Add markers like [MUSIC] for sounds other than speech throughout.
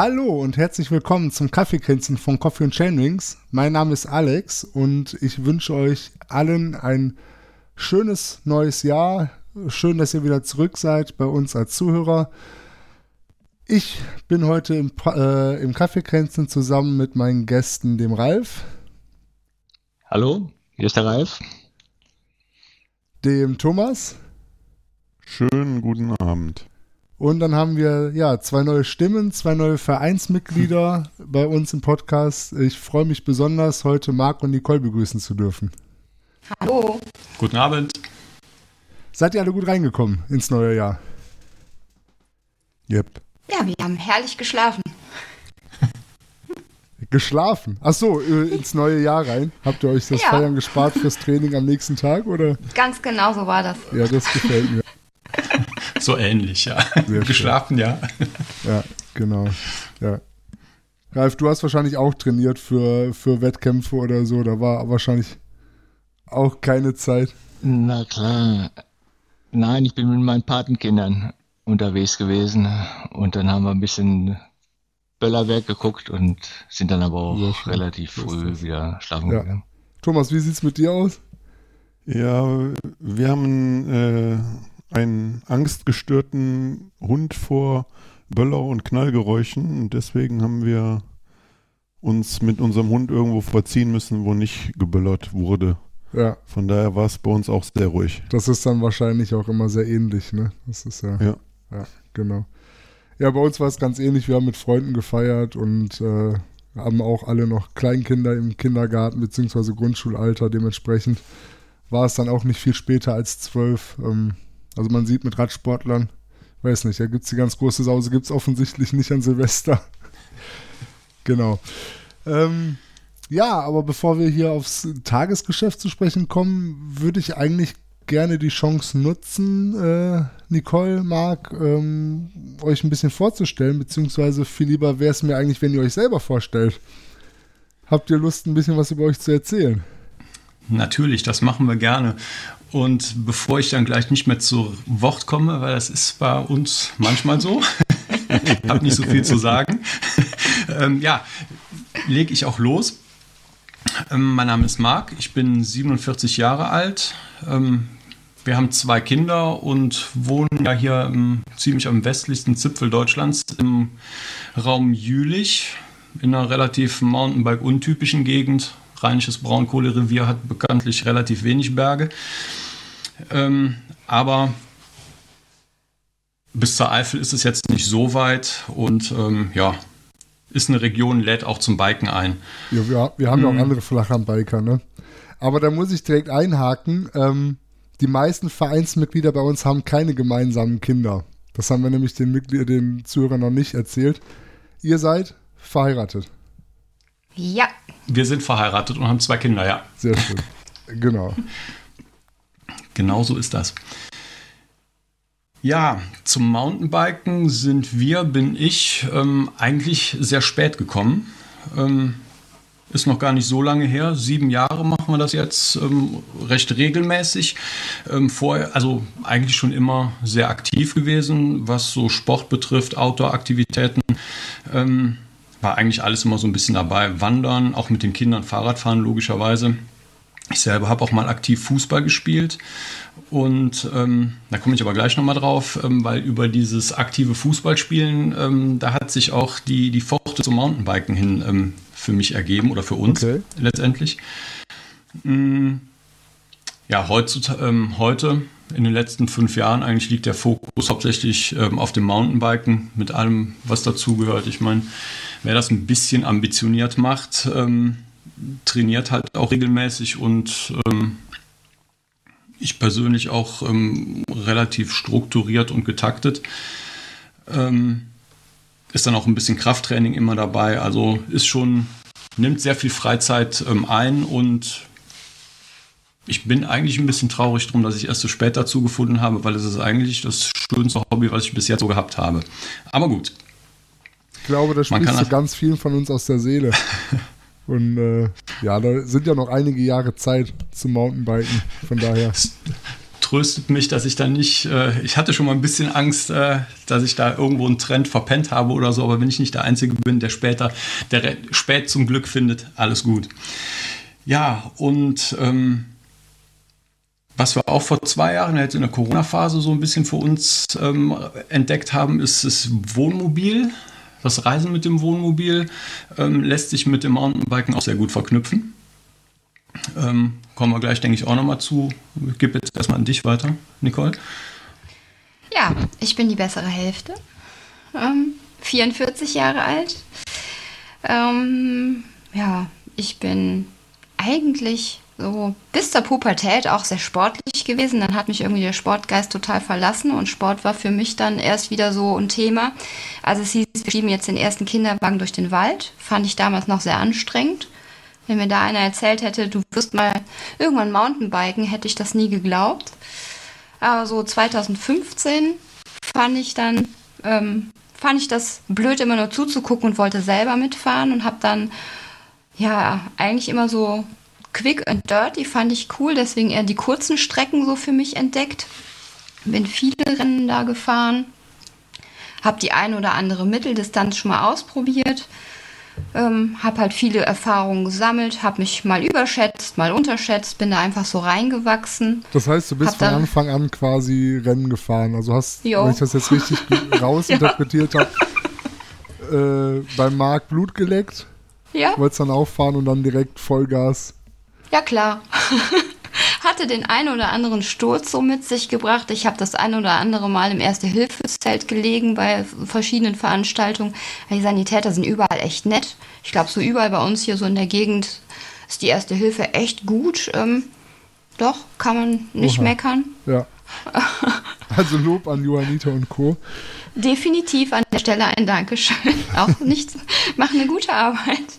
Hallo und herzlich willkommen zum Kaffeekränzchen von Coffee und Chainwings. Mein Name ist Alex und ich wünsche euch allen ein schönes neues Jahr. Schön, dass ihr wieder zurück seid bei uns als Zuhörer. Ich bin heute im, äh, im Kaffeekränzchen zusammen mit meinen Gästen, dem Ralf. Hallo, hier ist der Ralf. Dem Thomas. Schönen guten Abend. Und dann haben wir ja zwei neue Stimmen, zwei neue Vereinsmitglieder bei uns im Podcast. Ich freue mich besonders, heute Marc und Nicole begrüßen zu dürfen. Hallo. Guten Abend. Seid ihr alle gut reingekommen ins neue Jahr? Yep. Ja, wir haben herrlich geschlafen. [LAUGHS] Geschlafen? Ach so, äh, ins neue Jahr rein. Habt ihr euch das Ja. Feiern gespart fürs Training am nächsten Tag oder? Ganz genau so war das. Ja, das gefällt mir. [LAUGHS] So ähnlich, ja. Sehr Geschlafen, ja. Ja, genau. Ja. Ralf, du hast wahrscheinlich auch trainiert für, für Wettkämpfe oder so. Da war wahrscheinlich auch keine Zeit. Na klar. Nein, ich bin mit meinen Patenkindern unterwegs gewesen und dann haben wir ein bisschen Böllerwerk geguckt und sind dann aber auch schön. relativ früh das. wieder schlafen Ja. gegangen. Thomas, wie sieht's mit dir aus? Ja, wir haben äh, einen angstgestörten Hund vor Böller- und Knallgeräuschen und deswegen haben wir uns mit unserem Hund irgendwo verziehen müssen, wo nicht geböllert wurde. Ja, Von daher war es bei uns auch sehr ruhig. das ist dann wahrscheinlich auch immer sehr ähnlich, ne? Das ist ja. Ja. Ja, genau. Ja, bei uns war es ganz ähnlich. Wir haben mit Freunden gefeiert und äh, haben auch alle noch Kleinkinder im Kindergarten bzw. Grundschulalter. Dementsprechend war es dann auch nicht viel später als zwölf. Ähm, also man sieht mit Radsportlern, weiß nicht, da gibt es die ganz große Sause, gibt es offensichtlich nicht an Silvester. [LAUGHS] genau. Ähm, ja, aber bevor wir hier aufs Tagesgeschäft zu sprechen kommen, würde ich eigentlich gerne die Chance nutzen, äh, Nicole, Marc, ähm, euch ein bisschen vorzustellen, beziehungsweise viel lieber wäre es mir eigentlich, wenn ihr euch selber vorstellt. Habt ihr Lust, ein bisschen was über euch zu erzählen? Natürlich, das machen wir gerne. Und bevor ich dann gleich nicht mehr zu Wort komme, weil das ist bei uns manchmal so, [LAUGHS] ich habe nicht so viel zu sagen, [LAUGHS] ähm, ja, lege ich auch los. Ähm, mein Name ist Marc, ich bin 47 Jahre alt. Ähm, wir haben zwei Kinder und wohnen ja hier ziemlich am westlichsten Zipfel Deutschlands im Raum Jülich, in einer relativ Mountainbike-untypischen Gegend. Rheinisches Braunkohlerevier hat bekanntlich relativ wenig Berge. Ähm, aber bis zur Eifel ist es jetzt nicht so weit und ähm, ja, ist eine Region, lädt auch zum Biken ein. Ja, wir, wir haben ja auch andere Flachlandbiker, ne? Aber da muss ich direkt einhaken. Ähm, die meisten Vereinsmitglieder bei uns haben keine gemeinsamen Kinder. Das haben wir nämlich den, Mitglied den Zuhörern noch nicht erzählt. Ihr seid verheiratet. Ja, Wir sind verheiratet und haben zwei Kinder, ja. Sehr schön. genau. Genau so ist das. Ja, zum Mountainbiken sind wir, bin ich, ähm, eigentlich sehr spät gekommen. Ähm, ist noch gar nicht so lange her. Sieben Jahre machen wir das jetzt ähm, recht regelmäßig. Ähm, vorher, also eigentlich schon immer sehr aktiv gewesen, was so Sport betrifft, Outdoor-Aktivitäten. Ähm, war eigentlich alles immer so ein bisschen dabei. Wandern, auch mit den Kindern Fahrradfahren logischerweise. Ich selber habe auch mal aktiv Fußball gespielt und ähm, da komme ich aber gleich nochmal drauf, ähm, weil über dieses aktive Fußballspielen, ähm, da hat sich auch die, die Pforte zum Mountainbiken hin ähm, für mich ergeben oder für uns Okay. letztendlich. Mm, ja, heutzutage, ähm, heute, in den letzten fünf Jahren, eigentlich liegt der Fokus hauptsächlich ähm, auf dem Mountainbiken mit allem, was dazugehört. Ich meine, wer das ein bisschen ambitioniert macht, ähm, trainiert halt auch regelmäßig und ähm, ich persönlich auch ähm, relativ strukturiert und getaktet. Ähm, ist dann auch ein bisschen Krafttraining immer dabei. Also ist schon, nimmt sehr viel Freizeit ähm, ein und ich bin eigentlich ein bisschen traurig drum, dass ich erst so spät dazu gefunden habe, weil es ist eigentlich das schönste Hobby, was ich bis jetzt so gehabt habe. Aber gut, glaube, da Man sprichst du das- ganz vielen von uns aus der Seele. [LAUGHS] Und äh, ja, da sind ja noch einige Jahre Zeit zum Mountainbiken. Von daher. tröstet mich, dass ich da nicht, äh, ich hatte schon mal ein bisschen Angst, äh, dass ich da irgendwo einen Trend verpennt habe oder so, aber wenn ich nicht der Einzige bin, der später, der spät zum Glück findet, alles gut. Ja, und ähm, was wir auch vor zwei Jahren jetzt in der Corona-Phase so ein bisschen für uns ähm, entdeckt haben, ist das Wohnmobil. Das Reisen mit dem Wohnmobil ähm, lässt sich mit dem Mountainbiken auch sehr gut verknüpfen. Ähm, kommen wir gleich, denke ich, auch nochmal zu. Ich gebe jetzt erstmal an dich weiter, Nicole. Ja, ich bin die bessere Hälfte. Ähm, 44 Jahre alt. Ähm, ja, ich bin eigentlich so bis zur Pubertät auch sehr sportlich gewesen. Dann hat mich irgendwie der Sportgeist total verlassen und Sport war für mich dann erst wieder so ein Thema. Also es hieß, wir schieben jetzt den ersten Kinderwagen durch den Wald. Fand ich damals noch sehr anstrengend. Wenn mir da einer erzählt hätte, du wirst mal irgendwann Mountainbiken, hätte ich das nie geglaubt. Aber so 2015 fand ich dann, ähm, fand ich das blöd, immer nur zuzugucken und wollte selber mitfahren und habe dann ja eigentlich immer so quick and dirty fand ich cool, deswegen eher die kurzen Strecken so für mich entdeckt. Bin viele Rennen da gefahren, habe die eine oder andere Mitteldistanz schon mal ausprobiert ähm, habe halt viele Erfahrungen gesammelt, habe mich mal überschätzt, mal unterschätzt, bin da einfach so reingewachsen. Das heißt, du bist von Anfang an quasi Rennen gefahren. Also hast, jo. wenn ich das jetzt richtig [LAUGHS] rausinterpretiert ja. habe, äh, beim Marc Blut geleckt. Ja. Wolltest dann auffahren und dann direkt Vollgas. Ja, klar. [LAUGHS] hatte den einen oder anderen Sturz so mit sich gebracht. Ich habe das ein oder andere Mal im Erste-Hilfe-Zelt gelegen bei verschiedenen Veranstaltungen. Die Sanitäter sind überall echt nett. Ich glaube, so überall bei uns hier so in der Gegend ist die Erste Hilfe echt gut. Ähm, doch, kann man nicht Oha. meckern. Ja. [LAUGHS] Also Lob an Johannita und Co. Definitiv an der Stelle ein Dankeschön. [LAUGHS] Auch nichts, machen eine gute Arbeit.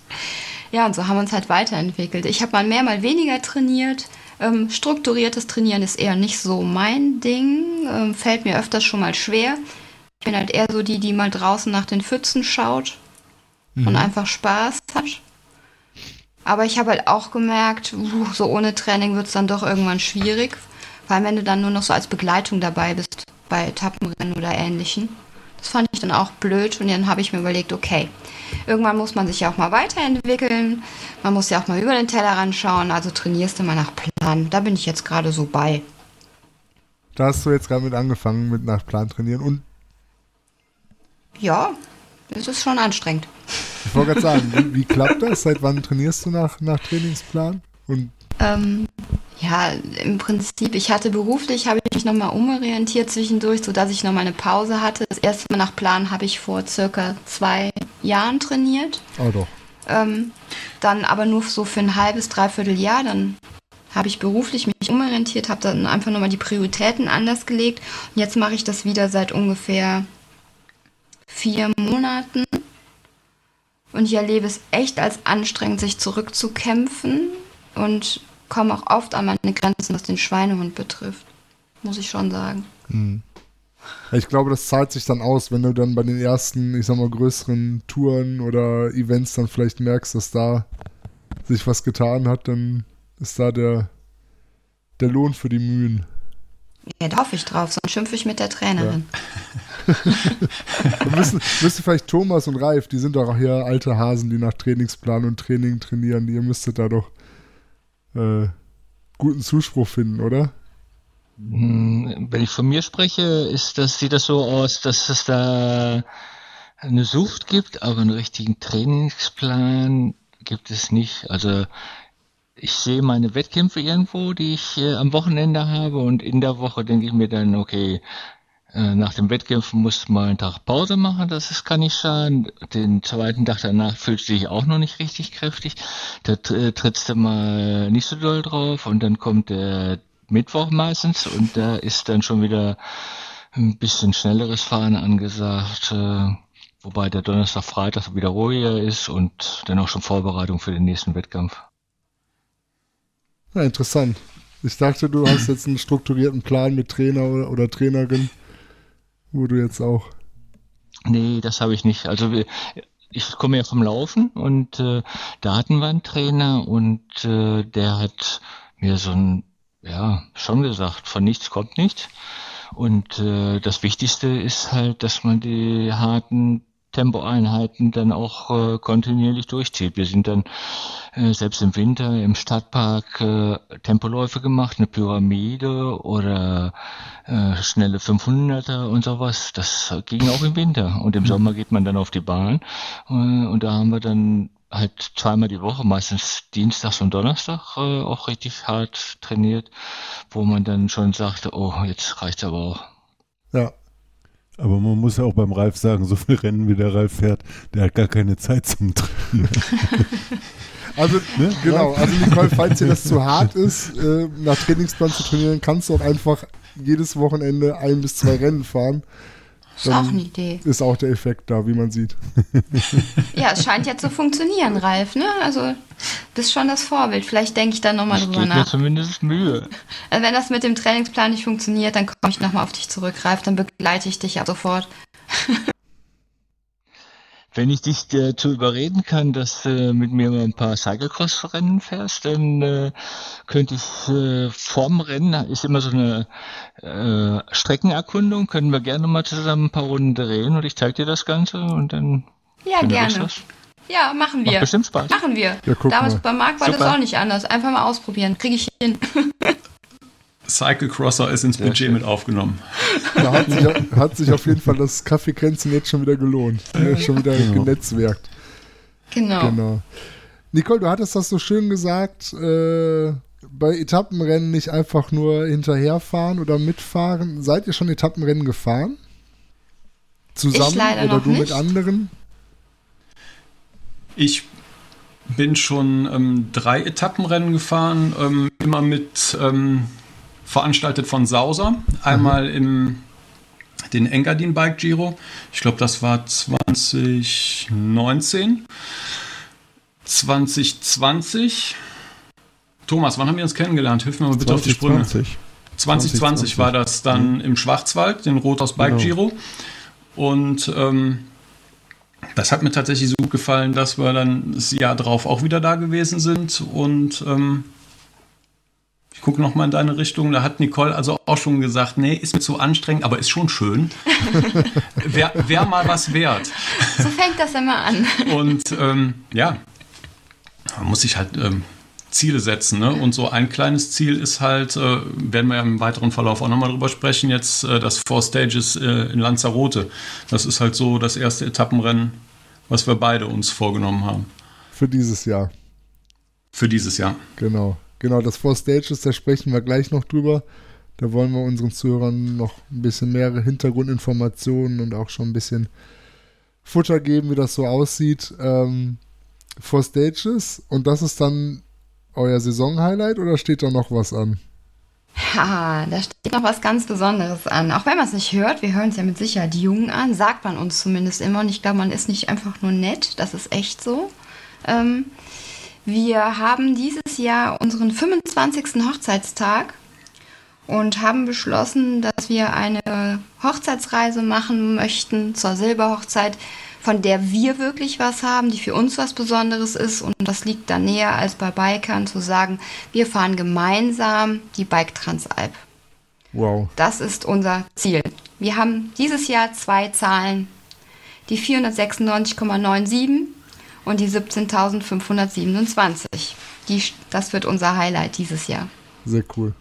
Ja, und so haben wir uns halt weiterentwickelt. Ich habe mal mehr, mal weniger trainiert. Ähm, strukturiertes Trainieren ist eher nicht so mein Ding, ähm, fällt mir öfters schon mal schwer. Ich bin halt eher so die, die mal draußen nach den Pfützen schaut mhm. und einfach Spaß hat. Aber ich habe halt auch gemerkt, so ohne Training wird es dann doch irgendwann schwierig, weil wenn du dann nur noch so als Begleitung dabei bist bei Etappenrennen oder ähnlichen. Das fand ich dann auch blöd und dann habe ich mir überlegt, okay, irgendwann muss man sich ja auch mal weiterentwickeln, man muss ja auch mal über den Tellerrand schauen, also trainierst du mal nach Plan. Da bin ich jetzt gerade so bei. Da hast du jetzt gerade mit angefangen, mit nach Plan trainieren und ja, das ist schon anstrengend. Ich wollte gerade sagen, [LAUGHS] wie, wie, klappt das? Seit wann trainierst du nach, nach Trainingsplan? Und ähm, ja, im Prinzip, ich hatte beruflich, habe ich mich nochmal umorientiert zwischendurch, sodass ich nochmal eine Pause hatte. Das erste Mal nach Plan habe ich vor circa zwei Jahren trainiert. Oh doch. Ähm, dann aber nur so für ein halbes, dreiviertel Jahr. Dann habe ich beruflich mich umorientiert, habe dann einfach nochmal die Prioritäten anders gelegt. Und jetzt mache ich das wieder seit ungefähr vier Monaten. Und ich erlebe es echt als anstrengend, sich zurückzukämpfen. Und komme auch oft an meine Grenzen, was den Schweinehund betrifft. Muss ich schon sagen. Hm. Ich glaube, das zahlt sich dann aus, wenn du dann bei den ersten, ich sag mal, größeren Touren oder Events dann vielleicht merkst, dass da sich was getan hat, dann ist da der, der Lohn für die Mühen. Ja, da hoffe ich drauf, sonst schimpfe ich mit der Trainerin. Ja. [LAUGHS] müssen, müsste vielleicht Thomas und Ralf, die sind doch hier alte Hasen, die nach Trainingsplan und Training trainieren, ihr müsstet da doch äh, guten Zuspruch finden, oder? Hm, wenn ich von mir spreche, ist das, sieht das so aus, dass es da eine Sucht gibt, aber einen richtigen Trainingsplan gibt es nicht. Also ich sehe meine Wettkämpfe irgendwo, die ich äh, am Wochenende habe und in der Woche denke ich mir dann, okay, äh, nach dem Wettkämpfen musst du mal einen Tag Pause machen, das ist, kann nicht schaden. Den zweiten Tag danach fühlst du dich auch noch nicht richtig kräftig. Da äh, trittst du mal nicht so doll drauf und dann kommt der Mittwoch meistens und da ist dann schon wieder ein bisschen schnelleres Fahren angesagt. Äh, wobei der Donnerstag, Freitag wieder ruhiger ist und dann auch schon Vorbereitung für den nächsten Wettkampf. Ja, interessant. Ich dachte, du hast jetzt einen strukturierten Plan mit Trainer oder, oder Trainerin wo du jetzt auch. Nee, das habe ich nicht. Also ich komme ja vom Laufen und äh, da hatten wir einen Trainer und äh, der hat mir so ein ja, schon gesagt, von nichts kommt nichts. Und äh, das Wichtigste ist halt, dass man die harten Tempoeinheiten dann auch äh, kontinuierlich durchzieht. Wir sind dann äh, selbst im Winter im Stadtpark äh, Tempoläufe gemacht, eine Pyramide oder äh, schnelle 500er und sowas. Das ging auch im Winter. Und im Sommer geht man dann auf die Bahn äh, und da haben wir dann halt zweimal die Woche, meistens Dienstags und Donnerstag äh, auch richtig hart trainiert, wo man dann schon sagte, oh, jetzt reicht's aber auch. Ja, Aber man muss ja auch beim Ralf sagen, so viel Rennen wie der Ralf fährt, der hat gar keine Zeit zum Trainieren. [LAUGHS] Also, Ne? genau, also Nicole, falls dir das zu hart ist, äh, nach Trainingsplan zu trainieren, kannst du auch einfach jedes Wochenende ein bis zwei Rennen fahren. Ist auch eine Idee. Ist auch der Effekt da, wie man sieht. [LAUGHS] Ja, es scheint ja zu funktionieren, Ralf, ne? Also, bist schon das Vorbild. Vielleicht denke ich dann nochmal Ich drüber gebe mir nach. zumindest Mühe. Also wenn das mit dem Trainingsplan nicht funktioniert, dann komme ich nochmal auf dich zurück, Ralf. Dann begleite ich dich ab sofort. [LAUGHS] Wenn ich dich äh, zu überreden kann, dass äh, mit mir mal ein paar Cyclecross-Rennen fährst, dann äh, könnte ich äh, vorm Rennen, ist immer so eine äh, Streckenerkundung, können wir gerne mal zusammen ein paar Runden drehen und ich zeige dir das Ganze und dann Ja, gerne. das. Ja, machen Macht wir. bestimmt Spaß. Machen wir. Ja, Damals mal. bei Marc war das Super. auch nicht anders. Einfach mal ausprobieren. Kriege ich hin. [LAUGHS] Cyclecrosser ist ins Sehr Budget schön. mit aufgenommen. Da hat sich, hat sich auf jeden Fall das Kaffeekränzchen jetzt schon wieder gelohnt. Ja, schon wieder Genau. genetzwerkt. Genau. Genau. Nicole, du hattest das so schön gesagt, äh, bei Etappenrennen nicht einfach nur hinterherfahren oder mitfahren. Seid ihr schon Etappenrennen gefahren? Zusammen oder noch du mit nicht. anderen? Ich bin schon ähm, drei Etappenrennen gefahren, ähm, immer mit ähm, veranstaltet von Sauser. Einmal im den Engadin Bike Giro. Ich glaube, das war 2019. 2020. Thomas, wann haben wir uns kennengelernt? Hilf mir mal bitte auf die Sprünge. 2020. 2020 war das dann im Schwarzwald, den Rothaus Bike Genau. Giro. Und ähm, das hat mir tatsächlich so gut gefallen, dass wir dann das Jahr drauf auch wieder da gewesen sind. Und ähm, ich gucke nochmal in deine Richtung. Da hat Nicole also auch schon gesagt, nee, ist mir zu anstrengend, aber ist schon schön. [LAUGHS] Wäre wär mal was wert. So fängt das immer an. Und ähm, ja, man muss sich halt ähm, Ziele setzen. Ne? Und so ein kleines Ziel ist halt, äh, werden wir ja im weiteren Verlauf auch nochmal drüber sprechen, jetzt äh, das Four Stages äh, in Lanzarote. Das ist halt so das erste Etappenrennen, was wir beide uns vorgenommen haben Für dieses Jahr. für dieses Jahr. Genau. Genau, das Four Stages, da sprechen wir gleich noch drüber. Da wollen wir unseren Zuhörern noch ein bisschen mehr Hintergrundinformationen und auch schon ein bisschen Futter geben, wie das so aussieht. Ähm, Four Stages und das ist dann euer Saisonhighlight oder steht da noch was an? Ha, da steht noch was ganz Besonderes an. Auch wenn man es nicht hört, wir hören es ja mit Sicherheit jung an, sagt man uns zumindest immer. Und ich glaube, man ist nicht einfach nur nett, das ist echt so. Ähm, wir haben dieses Jahr unseren 25. Hochzeitstag und haben beschlossen, dass wir eine Hochzeitsreise machen möchten zur Silberhochzeit, von der wir wirklich was haben, die für uns was Besonderes ist. Und das liegt da näher als bei Bikern zu sagen, wir fahren gemeinsam die Bike Transalp. Wow. Das ist unser Ziel. Wir haben dieses Jahr zwei Zahlen, die 496,97 und die 17.527. Die, das wird unser Highlight dieses Jahr. Sehr cool.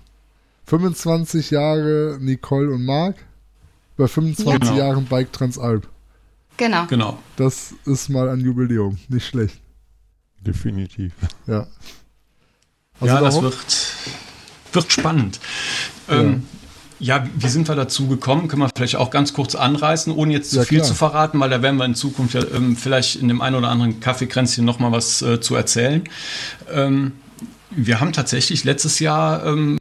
25 Jahre Nicole und Marc bei 25 Ja. Jahren Bike Transalp. Genau. Genau. Das ist mal ein Jubiläum. Nicht schlecht. Definitiv. Ja. Hast ja, da das wird, wird spannend. Ähm, ja, wie sind wir dazu gekommen? Können wir vielleicht auch ganz kurz anreißen, ohne jetzt zu Ja, viel klar. zu verraten, weil da werden wir in Zukunft ja ähm, vielleicht in dem einen oder anderen Kaffeekränzchen noch mal was äh, zu erzählen. Ähm, wir haben tatsächlich letztes Jahr ähm,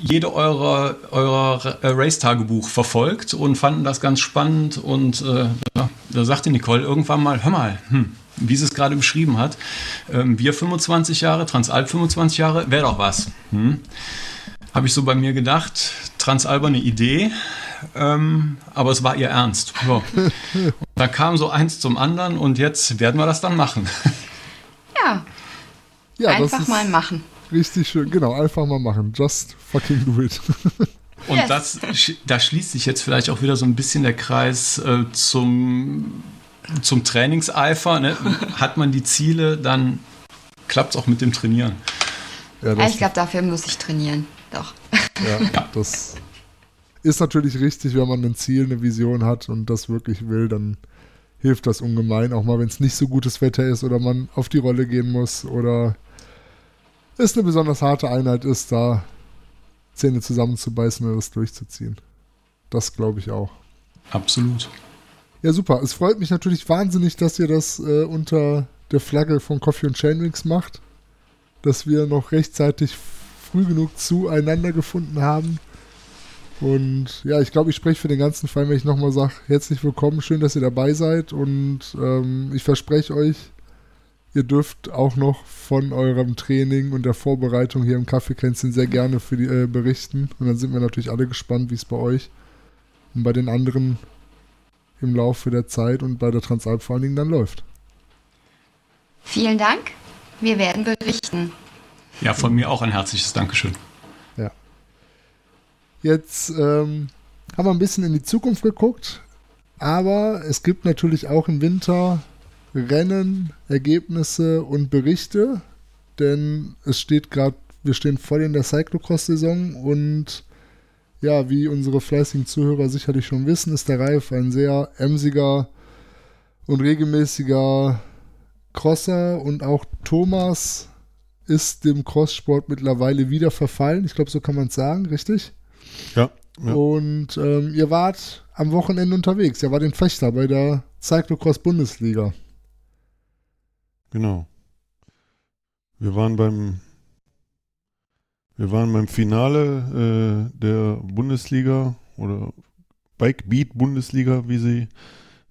jede eurer, eurer äh, Race-Tagebuch verfolgt und fanden das ganz spannend. Und äh, da, da sagte Nicole irgendwann mal, hör mal, hm, wie sie es gerade beschrieben hat, ähm, wir 25 Jahre, Transalp 25 Jahre, wäre doch was. Hm? Habe ich so bei mir gedacht, Transalp eine Idee, ähm, aber es war ihr Ernst. So. [LAUGHS] da kam so eins zum anderen und jetzt werden wir das dann machen. Ja, ja, das einfach ist, mal machen. Richtig schön, genau, einfach mal machen. Just fucking do it. [LAUGHS] Und yes. das, da schließt sich jetzt vielleicht auch wieder so ein bisschen der Kreis äh, zum, zum Trainingseifer. Ne? Hat man die Ziele, dann klappt es auch mit dem Trainieren. Ja, ich glaube, dafür muss ich trainieren. Doch. Ja, ja, [LAUGHS] das ist natürlich richtig, wenn man ein Ziel, eine Vision hat und das wirklich will, dann hilft das ungemein. Auch mal, wenn es nicht so gutes Wetter ist oder man auf die Rolle gehen muss oder es eine besonders harte Einheit ist, da Zähne zusammenzubeißen und das durchzuziehen. Das glaube ich auch. Absolut. Ja, super. Es freut mich natürlich wahnsinnig, dass ihr das äh, unter der Flagge von Coffee und Chainwings macht. Dass wir noch rechtzeitig früh genug zueinander gefunden haben. Und ja, ich glaube, ich spreche für den ganzen Fall, wenn ich nochmal sage, herzlich willkommen, schön, dass ihr dabei seid. Und ähm, ich verspreche euch, Ihr dürft auch noch von eurem Training und der Vorbereitung hier im Kaffeekränzchen sehr gerne für die, äh, berichten. Und dann sind wir natürlich alle gespannt, wie es bei euch und bei den anderen im Laufe der Zeit und bei der Transalp vor allen Dingen dann läuft. Vielen Dank. Wir werden berichten. Ja, von mir auch ein herzliches Dankeschön. Ja. Jetzt ähm, haben wir ein bisschen in die Zukunft geguckt, aber es gibt natürlich auch im Winter Rennen, Ergebnisse und Berichte, denn es steht gerade, wir stehen voll in der Cyclocross-Saison und ja, wie unsere fleißigen Zuhörer sicherlich schon wissen, ist der Reif ein sehr emsiger und regelmäßiger Crosser und auch Thomas ist dem Crosssport mittlerweile wieder verfallen. Ich glaube, so kann man es sagen, richtig? Ja. ja. Und ähm, ihr wart am Wochenende unterwegs. Ihr wart in Fechter bei der Cyclocross Bundesliga. Genau. Wir waren beim wir waren beim Finale äh, der Bundesliga oder Bike Beat Bundesliga, wie sie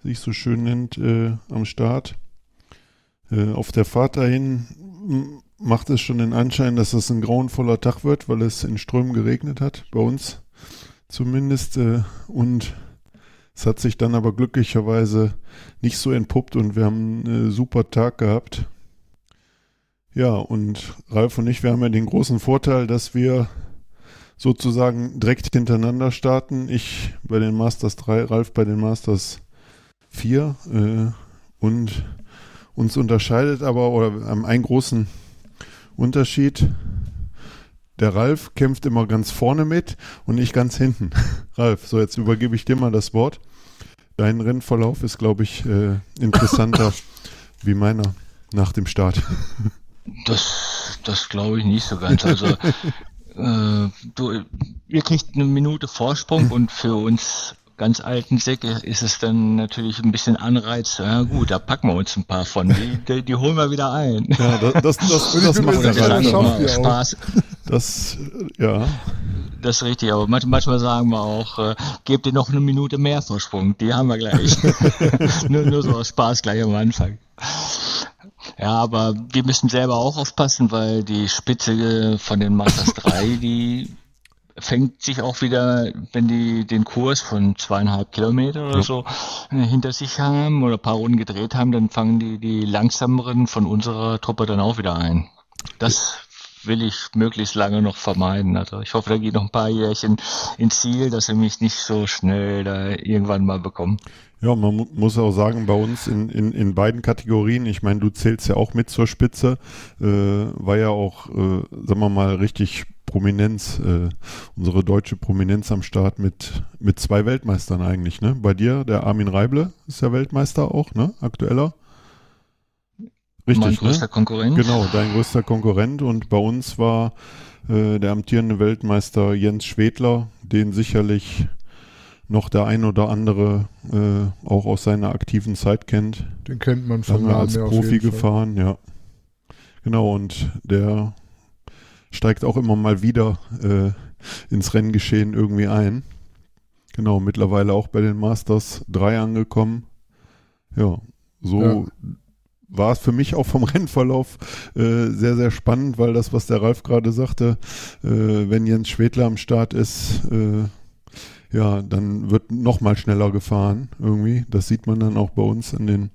sich so schön nennt, äh, am Start. Äh, auf der Fahrt dahin macht es schon den Anschein, dass es ein grauenvoller Tag wird, weil es in Strömen geregnet hat, bei uns zumindest. Äh, und es hat sich dann aber glücklicherweise nicht so entpuppt und wir haben einen super Tag gehabt. Ja, und Ralf und ich, wir haben ja den großen Vorteil, dass wir sozusagen direkt hintereinander starten. Ich bei den Masters 3, Ralf bei den Masters 4. Äh, und uns unterscheidet aber, oder ähm, einen großen Unterschied, der Ralf kämpft immer ganz vorne mit und ich ganz hinten. [LAUGHS] Ralf, so jetzt übergebe ich dir mal das Wort. Dein Rennverlauf ist, glaube ich, äh, interessanter [LAUGHS] wie meiner nach dem Start. Das, das glaube ich nicht so ganz. Also [LAUGHS] äh, du, ihr kriegt eine Minute Vorsprung und für uns ganz alten Säcke ist es dann natürlich ein bisschen Anreiz. Ja gut, da packen wir uns ein paar von. Die, [LAUGHS] die, die holen wir wieder ein. Ja, das, das, das, [LAUGHS] das macht der Ralf Spaß. Das, ja. Das ist richtig, aber manchmal sagen wir auch, äh, gebt ihr noch eine Minute mehr Vorsprung, die haben wir gleich. [LAUGHS] nur, nur so aus Spaß gleich am Anfang. Ja, aber wir müssen selber auch aufpassen, weil die Spitze von den Masters 3, die fängt sich auch wieder, wenn die den Kurs von zweieinhalb Kilometer oder so äh, hinter sich haben oder ein paar Runden gedreht haben, dann fangen die, die langsameren von unserer Truppe dann auch wieder ein. Das will ich möglichst lange noch vermeiden. Also ich hoffe, da geht noch ein paar Jährchen ins Ziel, dass sie mich nicht so schnell da irgendwann mal bekommen. Ja, man mu muss auch sagen, bei uns in, in, in beiden Kategorien, ich meine, du zählst ja auch mit zur Spitze, äh, war ja auch, äh, sagen wir mal, richtig Prominenz, äh, unsere deutsche Prominenz am Start mit, mit zwei Weltmeistern eigentlich, ne? Bei dir, der Armin Reible ist ja Weltmeister auch, ne? Aktueller. Richtig, mein ne? größter ne? Konkurrent. Genau, dein größter Konkurrent und bei uns war äh, der amtierende Weltmeister Jens Schwedler, den sicherlich noch der ein oder andere äh, auch aus seiner aktiven Zeit kennt. Den kennt man von Lange als Profi gefahren, Fall. ja. Genau, und der steigt auch immer mal wieder äh, ins Renngeschehen irgendwie ein. Genau, mittlerweile auch bei den Masters 3 angekommen. Ja, so ja. War es für mich auch vom [LAUGHS] Rennverlauf äh, sehr, sehr spannend, weil das, was der Ralf gerade sagte, äh, wenn Jens Schwedler am Start ist, äh, ja, dann wird noch mal schneller gefahren irgendwie. Das sieht man dann auch bei uns in den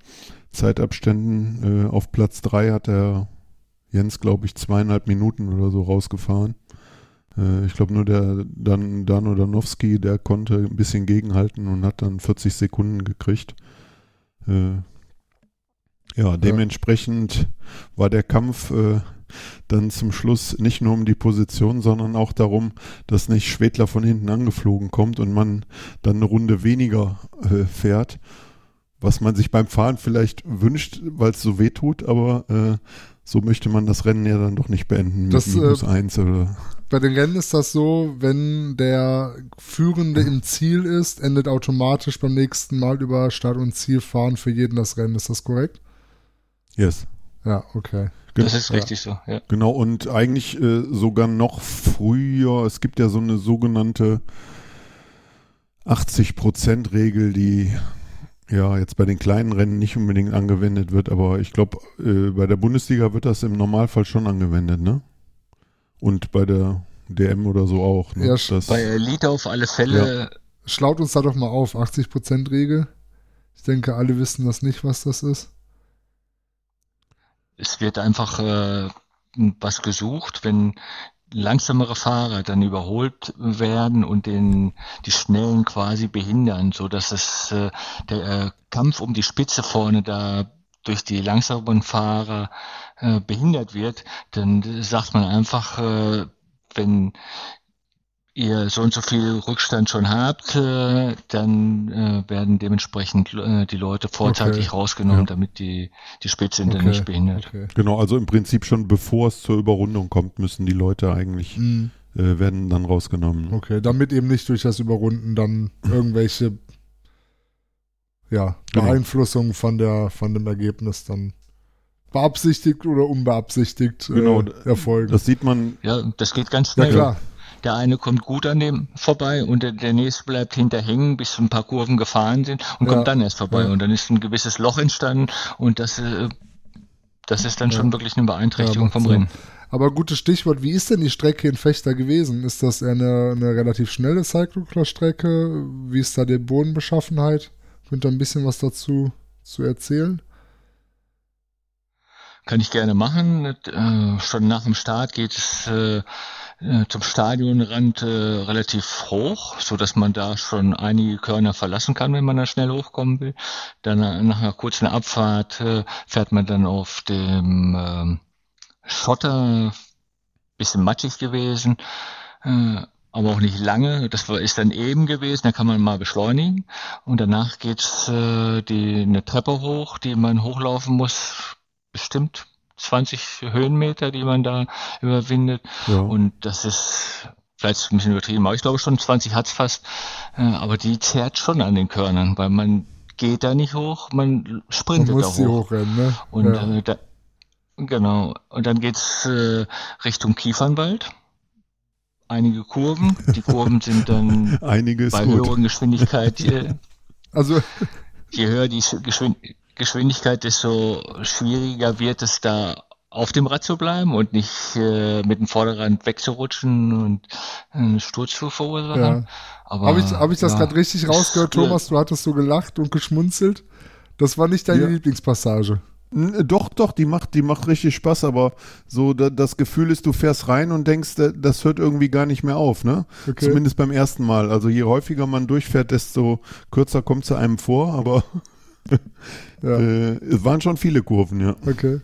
Zeitabständen. Äh, auf Platz 3 hat er Jens, glaube ich, zweieinhalb Minuten oder so rausgefahren. Äh, ich glaube nur der Dan, Dano Danowski, der konnte ein bisschen gegenhalten und hat dann 40 Sekunden gekriegt. Äh, ja, dementsprechend war der Kampf äh, dann zum Schluss nicht nur um die Position, sondern auch darum, dass nicht Schwedler von hinten angeflogen kommt und man dann eine Runde weniger äh, fährt, was man sich beim Fahren vielleicht wünscht, weil es so weh tut, aber äh, so möchte man das Rennen ja dann doch nicht beenden Das, mit minus äh, eins oder Bei den Rennen ist das so, wenn der Führende im Ziel ist, endet automatisch beim nächsten Mal über Start und Ziel fahren für jeden das Rennen. Ist das korrekt? Yes. Ja, okay. Gen- Das ist richtig so, ja. Genau, und eigentlich äh, sogar noch früher, es gibt ja so eine sogenannte 80%-Regel, die ja jetzt bei den kleinen Rennen nicht unbedingt angewendet wird, aber ich glaube, äh, bei der Bundesliga wird das im Normalfall schon angewendet, ne? Und bei der DM oder so auch. Ne? Ja, das, Bei Elite auf alle Fälle Schlaut uns da doch mal auf, 80% Regel. Ich denke, alle wissen das nicht, was das ist. Es wird einfach äh, was gesucht, wenn langsamere Fahrer dann überholt werden und den die Schnellen quasi behindern, so dass es äh, der äh, Kampf um die Spitze vorne da durch die langsamen Fahrer äh, behindert wird, dann sagt man einfach, äh, wenn ihr so und so viel Rückstand schon habt, äh, dann äh, werden dementsprechend äh, die Leute vorzeitig Okay. rausgenommen, Ja. damit die, die Spitze dann Okay, nicht behindert. Okay. Genau, also im Prinzip schon bevor es zur Überrundung kommt, müssen die Leute eigentlich, Mhm. äh, werden dann rausgenommen. Okay, damit eben nicht durch das Überrunden dann [LAUGHS] irgendwelche ja, Genau. Beeinflussungen von der von dem Ergebnis dann beabsichtigt oder unbeabsichtigt Genau, äh, erfolgen. Das sieht man, Ja, das geht ganz ja schnell. klar, Der eine kommt gut an dem vorbei und der, der nächste bleibt hinter hängen, bis ein paar Kurven gefahren sind und Ja. kommt dann erst vorbei. Ja. Und dann ist ein gewisses Loch entstanden und das, äh, das ist dann Ja. schon wirklich eine Beeinträchtigung vom Sinn. Rennen. Aber gutes Stichwort, wie ist denn die Strecke in Fechter gewesen? Ist das eine, eine relativ schnelle Cyclocross-Strecke? Wie ist da die Bodenbeschaffenheit? Könnt ihr ein bisschen was dazu zu erzählen? Kann ich gerne machen. Äh, schon nach dem Start geht es äh, äh, zum Stadionrand äh, relativ hoch, so dass man da schon einige Körner verlassen kann, wenn man da schnell hochkommen will. Dann äh, nach einer kurzen Abfahrt äh, fährt man dann auf dem ähm, Schotter, bisschen matschig gewesen, äh, aber auch nicht lange. Das war, ist dann eben gewesen, da kann man mal beschleunigen. Und danach geht's äh, die, eine Treppe hoch, die man hochlaufen muss, bestimmt 20 Höhenmeter, die man da überwindet. ja, Und das ist vielleicht ein bisschen übertrieben, aber ich glaube schon 20 hat's fast. Äh, aber die zerrt schon an den Körnern, weil man geht da nicht hoch, man Man sprintet da muss sie hoch. hochrennen, ne? Und ja. äh, da, genau. Und dann geht's äh, Richtung Kiefernwald. Einige Kurven. Die Kurven sind dann [LAUGHS] einige ist bei gut. höheren Geschwindigkeit, je, [LAUGHS] Also, je höher die Sch- Geschwind Geschwindigkeit, desto schwieriger wird es da auf dem Rad zu bleiben und nicht äh, mit dem Vorderrand wegzurutschen und einen Sturz zu verursachen. ja. Aber Habe ich, hab ich das ja, gerade richtig rausgehört, Thomas? Du hattest so gelacht und geschmunzelt. Das war nicht deine Ja. Lieblingspassage. N- Doch, doch, die macht, die macht richtig Spaß, aber so da, das Gefühl ist, du fährst rein und denkst, da- das hört irgendwie gar nicht mehr auf, ne? Okay. Zumindest beim ersten Mal. Also je häufiger man durchfährt, desto kürzer kommt es einem vor, aber [LAUGHS] Ja, äh, es waren schon viele Kurven, ja. okay.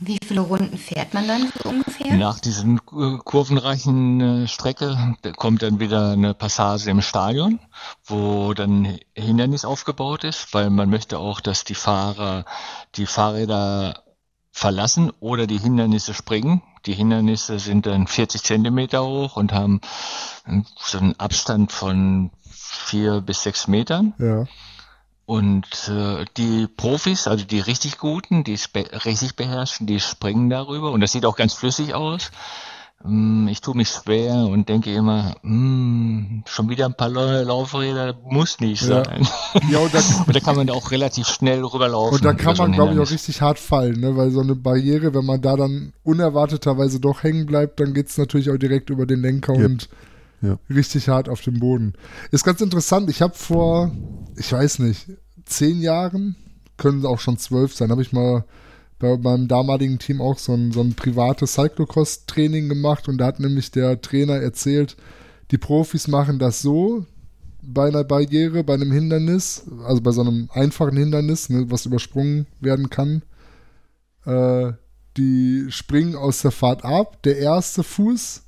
Wie viele Runden fährt man dann so ungefähr? Nach diesen äh, kurvenreichen äh, Strecke kommt dann wieder eine Passage im Stadion, wo dann Hindernis aufgebaut ist, weil man möchte auch, dass die Fahrer die Fahrräder verlassen oder die Hindernisse springen. Die Hindernisse sind dann 40 Zentimeter hoch und haben äh, so einen Abstand von vier bis sechs Metern. Ja. Und äh, die Profis, also die richtig Guten, die es be richtig beherrschen, die springen darüber und das sieht auch ganz flüssig aus. Mm, Ich tue mich schwer und denke immer, mm, schon wieder ein paar neue Laufräder muss nicht Ja. sein. Ja, und da, [LAUGHS] Und da kann man da auch relativ schnell rüberlaufen. und da kann man, glaube ich, auch richtig hart fallen, ne? weil so eine Barriere, wenn man da dann unerwarteterweise doch hängen bleibt, dann geht es natürlich auch direkt über den Lenker Ja. und Ja. richtig hart auf dem Boden. Ist ganz interessant. Ich habe vor, ich weiß nicht, zehn Jahren, können auch schon zwölf sein, habe ich mal bei meinem damaligen Team auch so ein, so ein privates Cyclocross-Training gemacht und da hat nämlich der Trainer erzählt, die Profis machen das so bei einer Barriere, bei einem Hindernis, also bei so einem einfachen Hindernis, ne, was übersprungen werden kann. Äh, die springen aus der Fahrt ab, der erste Fuß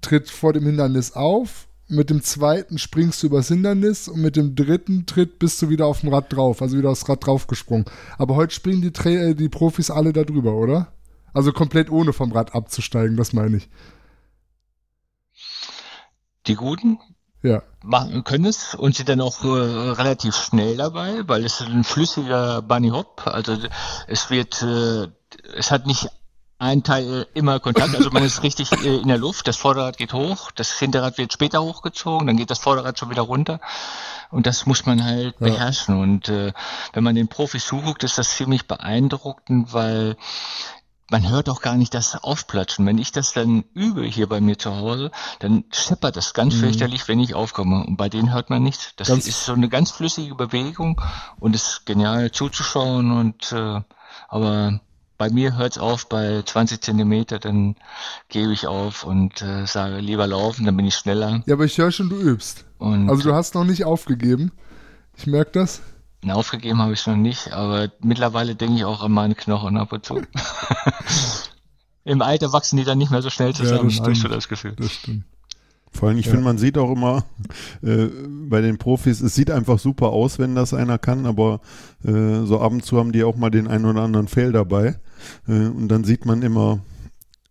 tritt vor dem Hindernis auf mit dem zweiten springst du übers Hindernis und mit dem dritten Tritt bist du wieder auf dem Rad drauf, also wieder aufs Rad draufgesprungen. Aber heute springen die, Tra äh, die Profis alle da drüber, oder? Also komplett ohne vom Rad abzusteigen, das meine ich. Die Guten? Ja. Machen, können es und sind dann auch äh, relativ schnell dabei, weil es ist ein flüssiger Bunny Hop. Also es wird, äh, es hat nicht ein Teil immer Kontakt, also man ist [LAUGHS] richtig äh, in der Luft, das Vorderrad geht hoch, das Hinterrad wird später hochgezogen, dann geht das Vorderrad schon wieder runter und das muss man halt ja. beherrschen und äh, wenn man den Profis zuguckt, ist das ziemlich beeindruckend, weil man hört auch gar nicht das Aufplatschen. Wenn ich das dann übe hier bei mir zu Hause, dann scheppert das ganz mhm. fürchterlich, wenn ich aufkomme. Und bei denen hört man nichts. Das ganz ist so eine ganz flüssige Bewegung und ist genial zuzuschauen und äh, aber bei mir hört es auf bei 20 Zentimeter, dann gebe ich auf und äh, sage lieber laufen, dann bin ich schneller. Ja, aber ich höre schon, du übst. Und also du hast noch nicht aufgegeben. Ich merke das. Na, aufgegeben habe ich noch nicht, aber mittlerweile denke ich auch an meine Knochen ab und zu. [LAUGHS] Im Alter wachsen die dann nicht mehr so schnell zusammen, ja, habe ich so das Gefühl. Das stimmt. Vor allem, ich ja. finde, man sieht auch immer [LAUGHS] äh, bei den Profis, es sieht einfach super aus, wenn das einer kann, aber äh, so ab und zu haben die auch mal den einen oder anderen Fail dabei. Äh, und dann sieht man immer,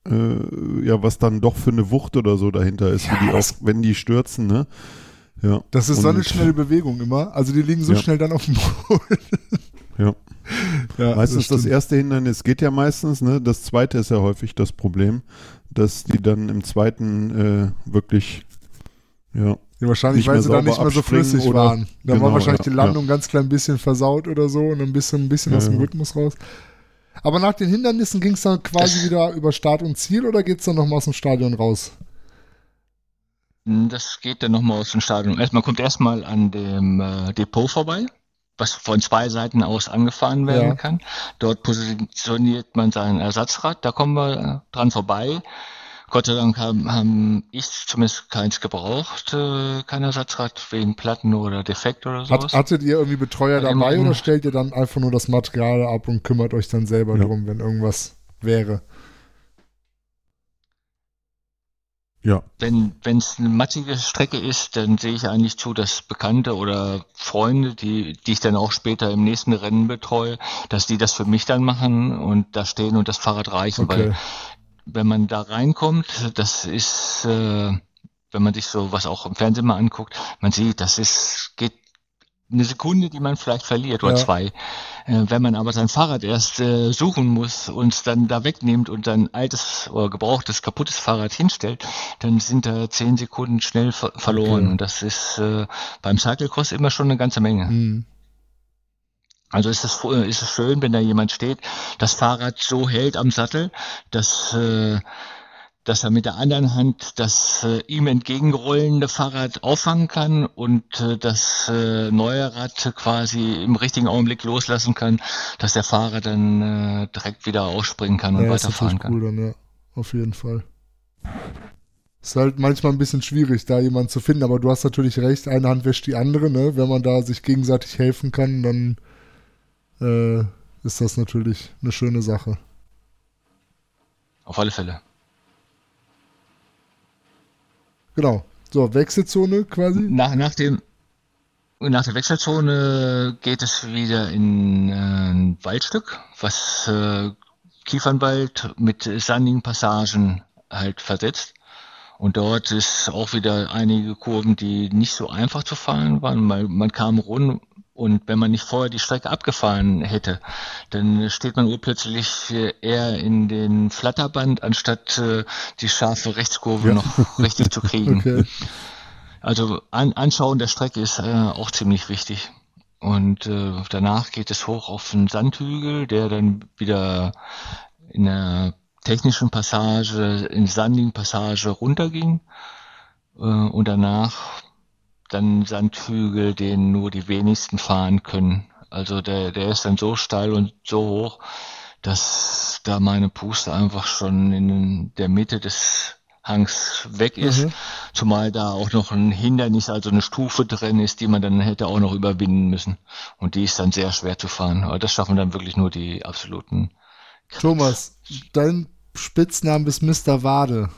äh, ja, was dann doch für eine Wucht oder so dahinter ist, ja, die auch, wenn die stürzen, ne? Ja. Das ist und, so eine schnelle Bewegung immer. Also die liegen so ja. schnell dann auf dem Boden. ja. Ja. Meistens das, das, erste Hindernis geht ja meistens, ne? Das zweite ist ja häufig das Problem, dass die dann im zweiten äh, wirklich ja. Ja, wahrscheinlich, weil sie dann nicht mehr so flüssig oder, waren. Da genau, war wahrscheinlich ja, die Landung ja. ganz klein bisschen versaut oder so und ein bisschen, ein bisschen ja, aus dem Rhythmus raus. Aber nach den Hindernissen ging es dann quasi wieder über Start und Ziel oder geht es dann nochmal aus dem Stadion raus? Das geht dann nochmal aus dem Stadion. Man kommt erstmal an dem äh, Depot vorbei, was von zwei Seiten aus angefahren werden ja. kann. Dort positioniert man sein Ersatzrad, da kommen wir äh, dran vorbei. Gott sei Dank haben, haben ich zumindest keins gebraucht, äh, kein Ersatzrad wegen Platten oder Defekt oder sowas. Hat, hattet ihr irgendwie Betreuer ja, dabei oder stellt ihr dann einfach nur das Material ab und kümmert euch dann selber ja. drum, wenn irgendwas wäre? Ja. Wenn es eine matschige Strecke ist, dann sehe ich eigentlich zu, dass Bekannte oder Freunde, die, die ich dann auch später im nächsten Rennen betreue, dass die das für mich dann machen und da stehen und das Fahrrad reichen, okay. weil wenn man da reinkommt, das ist, äh, wenn man sich so was auch im Fernsehen mal anguckt, man sieht, das ist, geht eine Sekunde, die man vielleicht verliert oder ja. zwei. Äh, wenn man aber sein Fahrrad erst äh, suchen muss und dann da wegnimmt und sein altes oder gebrauchtes, kaputtes Fahrrad hinstellt, dann sind da zehn Sekunden schnell ver verloren. Okay. Und das ist äh, beim Cyclecross immer schon eine ganze Menge. Mhm. Also ist es, ist es schön, wenn da jemand steht, das Fahrrad so hält am Sattel, dass, äh, dass er mit der anderen Hand das äh, ihm entgegenrollende Fahrrad auffangen kann und äh, das äh, neue Rad quasi im richtigen Augenblick loslassen kann, dass der Fahrer dann äh, direkt wieder ausspringen kann und ja, weiterfahren kann. Cool dann, ja, auf jeden Fall. Ist halt manchmal ein bisschen schwierig, da jemanden zu finden, aber du hast natürlich recht, eine Hand wäscht die andere, ne? Wenn man da sich gegenseitig helfen kann, dann äh, ist das natürlich eine schöne Sache. Auf alle Fälle. Genau. So, Wechselzone quasi. Nach, nach dem nach der Wechselzone geht es wieder in äh, ein Waldstück, was äh, Kiefernwald mit sandigen Passagen halt versetzt. Und dort ist auch wieder einige Kurven, die nicht so einfach zu fahren waren. Man, man kam rund, und wenn man nicht vorher die Strecke abgefahren hätte, dann steht man urplötzlich eher in den Flatterband, anstatt äh, die scharfe Rechtskurve ja. noch richtig zu kriegen. [LAUGHS] Okay. Also an, Anschauen der Strecke ist äh, auch ziemlich wichtig. Und äh, danach geht es hoch auf den Sandhügel, der dann wieder in der technischen Passage, in sandigen Passage runterging. Äh, und danach dann Sandhügel, den nur die wenigsten fahren können. Also der, der ist dann so steil und so hoch, dass da meine Puste einfach schon in der Mitte des Hangs weg ist. Mhm. Zumal da auch noch ein Hindernis, also eine Stufe drin ist, die man dann hätte auch noch überwinden müssen. Und die ist dann sehr schwer zu fahren. Aber das schaffen dann wirklich nur die absoluten. Krebs. Thomas, dein Spitzname ist Mr. Wade.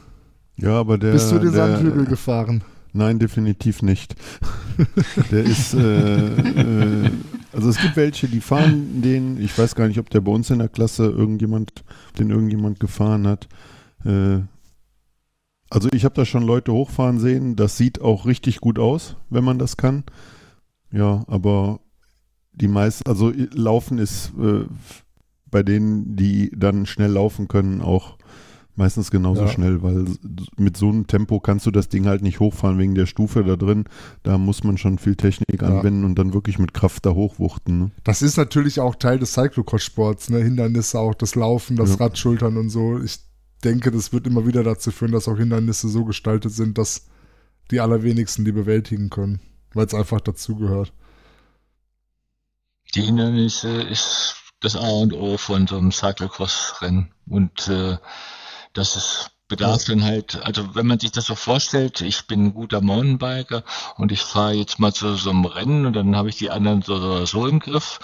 Ja, aber der. Bist du den Sandhügel gefahren? Nein, definitiv nicht. [LAUGHS] der ist, äh, äh, also es gibt welche, die fahren den, ich weiß gar nicht, ob der bei uns in der Klasse irgendjemand, den irgendjemand gefahren hat. Äh, also ich habe da schon Leute hochfahren sehen, das sieht auch richtig gut aus, wenn man das kann. Ja, aber die meisten, also Laufen ist äh, bei denen, die dann schnell laufen können, auch meistens genauso ja. schnell, weil mit so einem Tempo kannst du das Ding halt nicht hochfahren wegen der Stufe da drin. Da muss man schon viel Technik ja. anwenden und dann wirklich mit Kraft da hochwuchten. Ne? Das ist natürlich auch Teil des Cyclocross-Sports, ne? Hindernisse auch, das Laufen, das ja. Radschultern und so. Ich denke, das wird immer wieder dazu führen, dass auch Hindernisse so gestaltet sind, dass die allerwenigsten die bewältigen können, weil es einfach dazugehört. Die Hindernisse ist das A und O von so einem Cyclocross-Rennen und äh, das ist bedarf dann halt, also wenn man sich das so vorstellt, ich bin ein guter Mountainbiker und ich fahre jetzt mal zu so einem Rennen und dann habe ich die anderen so, so, so im Griff,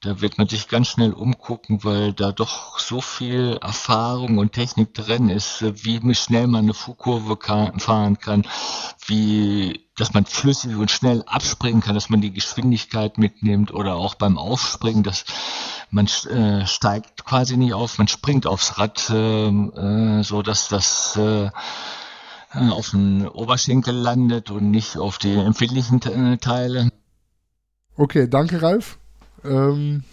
da wird man sich ganz schnell umgucken, weil da doch so viel Erfahrung und Technik drin ist, wie schnell man eine Fuhrkurve fahren kann, wie, dass man flüssig und schnell abspringen kann, dass man die Geschwindigkeit mitnimmt oder auch beim Aufspringen, dass man äh, steigt quasi nicht auf, man springt aufs Rad, äh, äh, so dass das äh, auf den Oberschenkel landet und nicht auf die empfindlichen äh, Teile. Okay, danke Ralf. Ähm,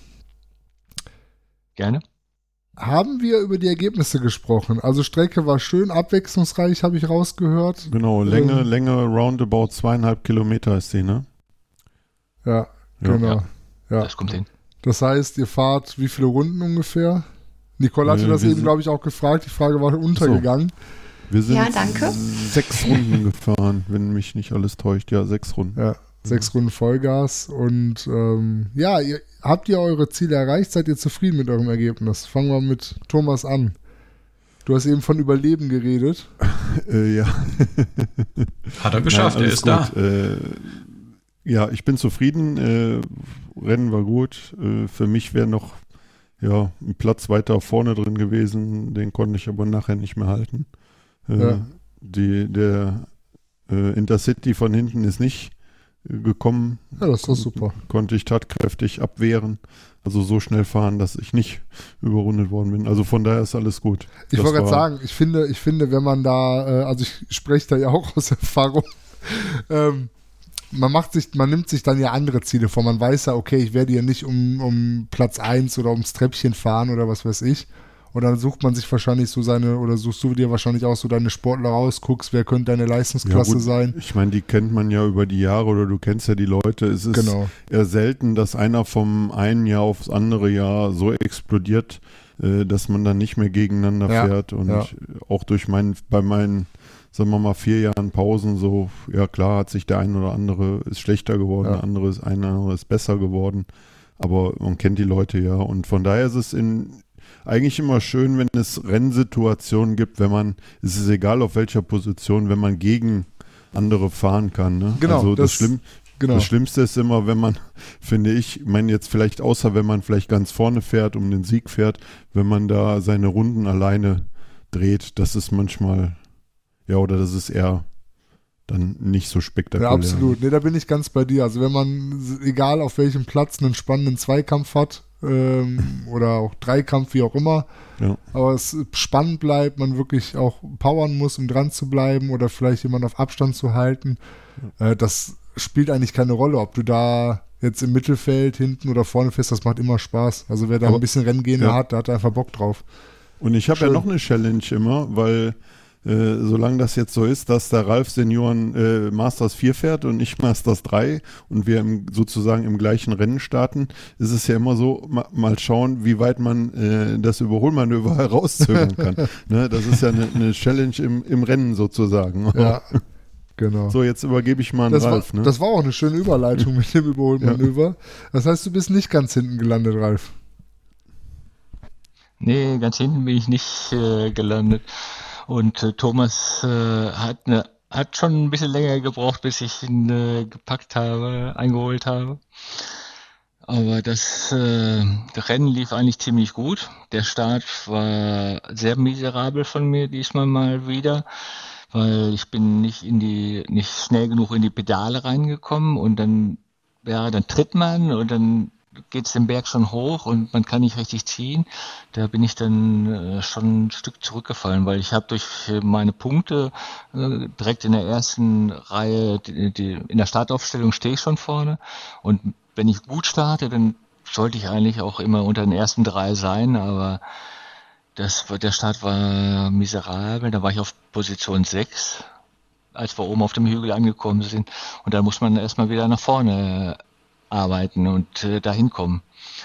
Gerne. Haben wir über die Ergebnisse gesprochen? Also Strecke war schön abwechslungsreich, habe ich rausgehört. Genau, Länge, ähm, Länge roundabout zweieinhalb Kilometer ist sie, ne? Ja, genau. Ja, ja. Das kommt hin. Das heißt, ihr fahrt wie viele Runden ungefähr? Nicole hatte äh, das eben, glaube ich, auch gefragt. Die Frage war untergegangen. So. Wir sind ja, danke. sechs Runden gefahren, wenn mich nicht alles täuscht. Ja, sechs Runden. Ja, Sechs Runden Vollgas und ähm, ja, ihr, habt ihr eure Ziele erreicht? Seid ihr zufrieden mit eurem Ergebnis? Fangen wir mit Thomas an. Du hast eben von Überleben geredet. [LAUGHS] äh, ja. Hat er geschafft, Nein, er ist gut. da. Äh, ja, ich bin zufrieden. Äh, Rennen war gut. Äh, für mich wäre noch ja, ein Platz weiter vorne drin gewesen. Den konnte ich aber nachher nicht mehr halten. Äh, ja. Die, der äh, Intercity von hinten ist nicht gekommen. Ja, das ist super. Konnte ich tatkräftig abwehren. Also so schnell fahren, dass ich nicht überrundet worden bin. Also von daher ist alles gut. Ich wollte gerade sagen, ich finde, ich finde, wenn man da, äh, also ich spreche da ja auch aus [LAUGHS] Erfahrung, ähm, man macht sich, man nimmt sich dann ja andere Ziele vor. Man weiß ja, okay, ich werde hier nicht um, um Platz 1 oder ums Treppchen fahren oder was weiß ich. Und dann sucht man sich wahrscheinlich so seine, oder suchst du dir wahrscheinlich auch so deine Sportler raus, guckst, wer könnte deine Leistungsklasse ja, gut, sein. Ich meine, die kennt man ja über die Jahre oder du kennst ja die Leute. Es ist genau. eher selten, dass einer vom einen Jahr aufs andere Jahr so explodiert, äh, dass man dann nicht mehr gegeneinander ja, fährt. Und ja. auch durch meinen, bei meinen, sagen wir mal, vier Jahren Pausen so, ja klar, hat sich der ein oder andere ist schlechter geworden, der andere ist, ein andere ist besser geworden. Aber man kennt die Leute ja. Und von daher ist es in, eigentlich immer schön, wenn es Rennsituationen gibt, wenn man, es ist egal auf welcher Position, wenn man gegen andere fahren kann. Ne? Genau. Also das, das, Schlimm, genau. das Schlimmste ist immer, wenn man, [LAUGHS] finde ich, ich meine jetzt vielleicht außer wenn man vielleicht ganz vorne fährt, um den Sieg fährt, wenn man da seine Runden alleine dreht, das ist manchmal, ja, oder das ist eher dann nicht so spektakulär. Ja, absolut. Nee, da bin ich ganz bei dir. Also wenn man, egal auf welchem Platz, einen spannenden Zweikampf hat, ähm, [LAUGHS] oder auch Dreikampf, wie auch immer. Ja. Aber es spannend bleibt, man wirklich auch powern muss, um dran zu bleiben oder vielleicht jemanden auf Abstand zu halten. Ja. Äh, das spielt eigentlich keine Rolle, ob du da jetzt im Mittelfeld, hinten oder vorne fährst, das macht immer Spaß. Also wer da Aber, ein bisschen Renngehen ja. hat, der hat einfach Bock drauf. Und ich habe ja noch eine Challenge immer, weil äh, solange das jetzt so ist, dass der Ralf Senioren äh, Masters 4 fährt und ich Masters 3 und wir im, sozusagen im gleichen Rennen starten, ist es ja immer so, ma, mal schauen, wie weit man äh, das Überholmanöver [LAUGHS] herauszögern kann. [LAUGHS] ne, das ist ja eine, eine Challenge im, im Rennen sozusagen. Ja. [LAUGHS] Genau. So, jetzt übergebe ich mal an Das Ralf. war, Ne? das war auch eine schöne Überleitung mit dem Überholmanöver. Das heißt, du bist nicht ganz hinten gelandet, Ralf. Nee, ganz hinten bin ich nicht äh, gelandet. Und äh, Thomas äh, hat, ne, hat schon ein bisschen länger gebraucht, bis ich ihn äh, gepackt habe, eingeholt habe. Aber das äh, Rennen lief eigentlich ziemlich gut. Der Start war sehr miserabel von mir diesmal mal wieder, weil ich bin nicht in die, nicht schnell genug in die Pedale reingekommen und dann, ja, dann tritt man und dann geht's den Berg schon hoch und man kann nicht richtig ziehen. Da bin ich dann äh, schon ein Stück zurückgefallen, weil ich habe durch äh, meine Punkte äh, direkt in der ersten Reihe, in der Startaufstellung stehe ich schon vorne und wenn ich gut starte, dann sollte ich eigentlich auch immer unter den ersten drei sein, aber das, der Start war miserabel. Da war ich auf Position 6, als wir oben auf dem Hügel angekommen sind. Und dann muss man erstmal wieder nach vorne arbeiten und äh, dahin kommen.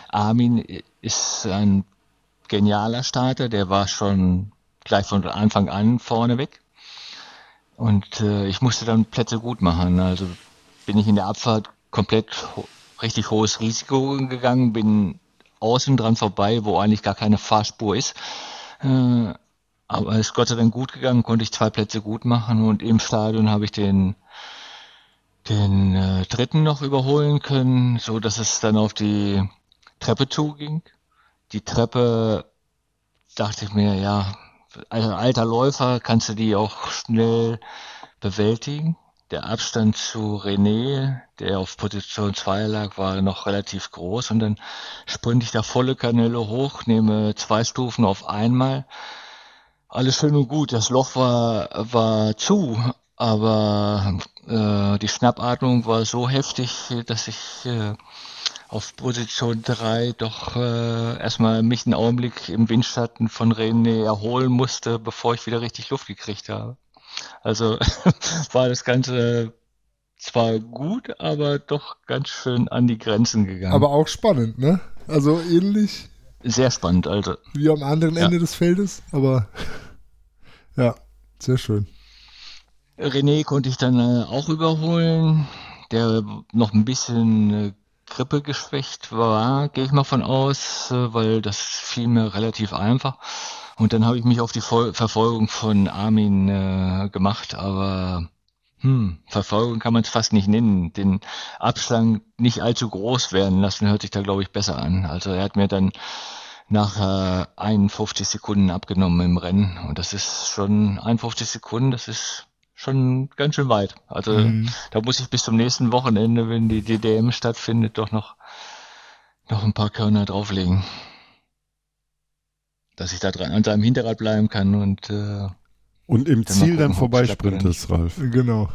Armin ist ein genialer Starter, der war schon gleich von Anfang an vorne weg. Und äh, ich musste dann Plätze gut machen. Also bin ich in der Abfahrt komplett ho richtig hohes Risiko gegangen, bin außen dran vorbei, wo eigentlich gar keine Fahrspur ist. Äh, aber es ist Gott sei Dank gut gegangen, konnte ich zwei Plätze gut machen und im Stadion habe ich den den äh, dritten noch überholen können, so dass es dann auf die Treppe zuging. Die Treppe dachte ich mir, ja, als alter Läufer kannst du die auch schnell bewältigen. Der Abstand zu René, der auf Position 2 lag, war noch relativ groß und dann sprinte ich da volle Kanäle hoch, nehme zwei Stufen auf einmal. Alles schön und gut. Das Loch war, war zu, aber äh, die Schnappatmung war so heftig, dass ich äh, auf Position 3 doch äh, erstmal mich einen Augenblick im Windschatten von René erholen musste, bevor ich wieder richtig Luft gekriegt habe. Also [LAUGHS] war das Ganze zwar gut, aber doch ganz schön an die Grenzen gegangen. Aber auch spannend, ne? Also ähnlich Sehr spannend, also. wie am anderen Ja. Ende des Feldes, aber [LAUGHS] ja, sehr schön. René konnte ich dann äh, auch überholen, der noch ein bisschen äh, Grippe geschwächt war, gehe ich mal von aus, äh, weil das fiel mir relativ einfach. Und dann habe ich mich auf die Vol Verfolgung von Armin äh, gemacht, aber hm, Verfolgung kann man es fast nicht nennen. Den Abstand nicht allzu groß werden lassen, hört sich da, glaube ich, besser an. Also er hat mir dann nach äh, 51 Sekunden abgenommen im Rennen. Und das ist schon 51 Sekunden, das ist schon ganz schön weit. Also Mhm. da muss ich bis zum nächsten Wochenende, wenn die DDM stattfindet, doch noch, noch ein paar Körner drauflegen. Dass ich da dran an seinem Hinterrad bleiben kann und äh, Und im Dann Ziel dann gucken, oder vorbeisprintest, Ralf. Genau.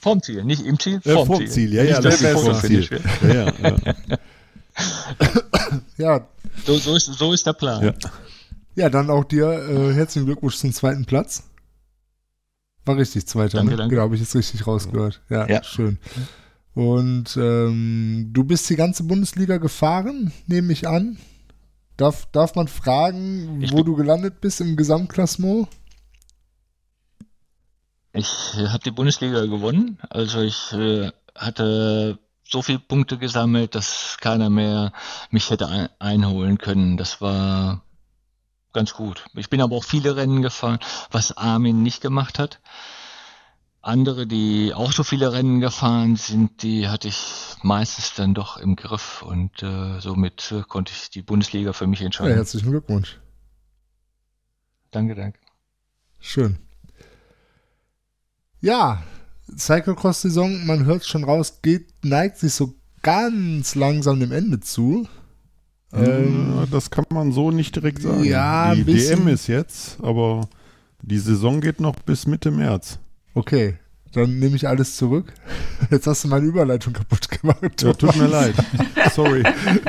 vorm Ziel, nicht im Ziel, Ja, vorm, vorm Ziel. Ziel, ja, nicht, ja, das ist Finish Ziel. Ja, ja, ja. [LAUGHS] Ja, So, so, ist, so ist der Plan. Ja. ja, dann auch dir äh, herzlichen Glückwunsch zum zweiten Platz. War richtig, zweiter, Danke, ne? danke. Genau, habe ich jetzt richtig rausgehört. Ja, Ja. schön. Und ähm, du bist die ganze Bundesliga gefahren, nehme ich an. Darf, darf man fragen, Ich wo du gelandet bist im Gesamtklassement? Ich äh, habe die Bundesliga gewonnen. Also ich äh, hatte so viele Punkte gesammelt, dass keiner mehr mich hätte ein einholen können. Das war ganz gut. Ich bin aber auch viele Rennen gefahren, was Armin nicht gemacht hat. Andere, die auch so viele Rennen gefahren sind, die hatte ich meistens dann doch im Griff und äh, somit äh, konnte ich die Bundesliga für mich Ja, entscheiden. herzlichen Glückwunsch. Danke, danke. Schön. Ja, Cyclocross-Saison, man hört schon raus, geht, neigt sich so ganz langsam dem Ende zu. Ähm, das kann man so nicht direkt sagen. Ja, die bisschen. DM ist jetzt, aber die Saison geht noch bis Mitte März. okay, dann nehme ich alles zurück. [LAUGHS] Jetzt hast du meine Überleitung kaputt gemacht. Ja, tut mir leid. [LAUGHS] Sorry.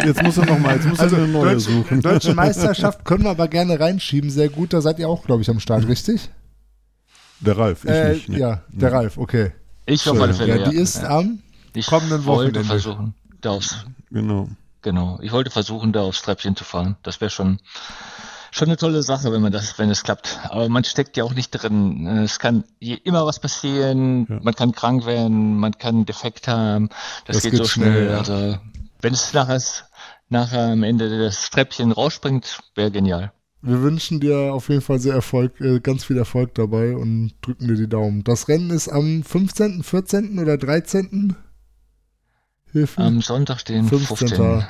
Jetzt muss er noch mal, jetzt muss Also er eine neue Deutsche, suchen. Deutsche [LAUGHS] Meisterschaft können wir aber gerne reinschieben. Sehr gut, da seid ihr auch, glaube ich, am Start, richtig? Der Ralf, ich äh, nicht. ne? Ja, der Ralf, okay. Ich auf alle Fälle, Ja, die ist ja. am Ich kommenden Wochenende. versuchen, Genau. Genau. Ich wollte versuchen, da aufs Treppchen zu fahren. Das wäre schon, schon eine tolle Sache, wenn man das, wenn es klappt. Aber man steckt ja auch nicht drin. Es kann immer was passieren. Ja. Man kann krank werden, man kann Defekt haben. Das, das geht, geht, so schnell. schnell ja. Also wenn es nachher, nachher am Ende das Treppchen rausspringt, wäre genial. Wir wünschen dir auf jeden Fall sehr Erfolg, äh, ganz viel Erfolg dabei und drücken dir die Daumen. Das Rennen ist am 15., 14. oder 13. Hilfe? Am Sonntag, den 15. 15.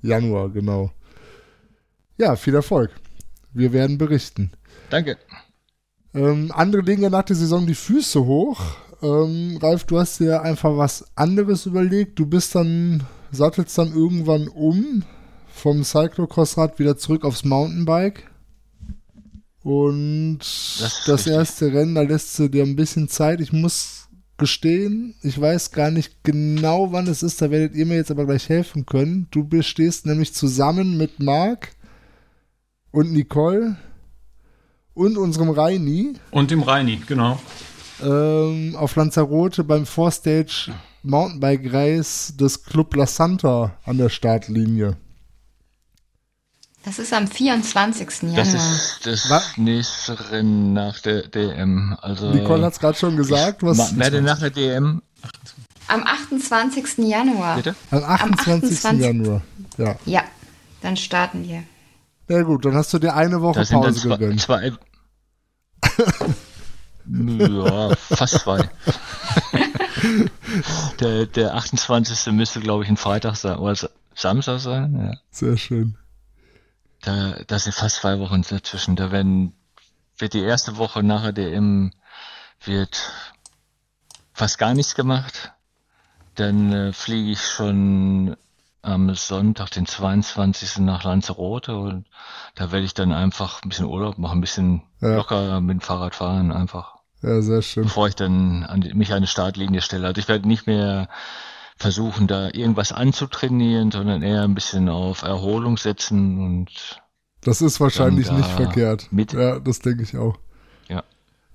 Januar, genau. Ja, viel Erfolg. Wir werden berichten. Danke. Ähm, andere legen ja nach der Saison die Füße hoch. Ähm, Ralf, du hast dir einfach was anderes überlegt. Du bist dann, sattelst dann irgendwann um vom Cyclocross-Rad wieder zurück aufs Mountainbike. Und das, das erste Rennen, da lässt du dir ein bisschen Zeit. Ich muss gestehen, ich weiß gar nicht genau, wann es ist. Da werdet ihr mir jetzt aber gleich helfen können. Du bestehst nämlich zusammen mit Marc und Nicole und unserem Reini. Und dem Reini, genau. Ähm, auf Lanzarote beim Four-Stage Mountainbike-Race des Club La Santa an der Startlinie. Das ist am 24. Januar. Das ist das was? nächste Rennen nach der DM. Also Nicole hat es gerade schon gesagt. Was werde nach der DM. Am 28. Januar. Bitte? Am 28. Am 28. Januar. Ja. Ja, dann starten wir. Ja gut, dann hast du dir eine Woche Pause gegönnt. Zwei, ja, fast zwei. [LAUGHS] der, der 28. müsste, glaube ich, ein Freitag sein oder Samstag sein. Ja. Sehr schön. Da, da sind fast zwei Wochen dazwischen. Da werden, wird die erste Woche nachher DM wird fast gar nichts gemacht. Dann äh, fliege ich schon am Sonntag, den 22. nach Lanzarote und da werde ich dann einfach ein bisschen Urlaub machen, ein bisschen ja. locker mit dem Fahrrad fahren, einfach. Ja, sehr schön. Bevor ich dann an die, mich an eine Startlinie stelle. Also ich werde nicht mehr versuchen, da irgendwas anzutrainieren, sondern eher ein bisschen auf Erholung setzen und das ist wahrscheinlich nicht verkehrt. Mit ja, das denke ich auch. Ja.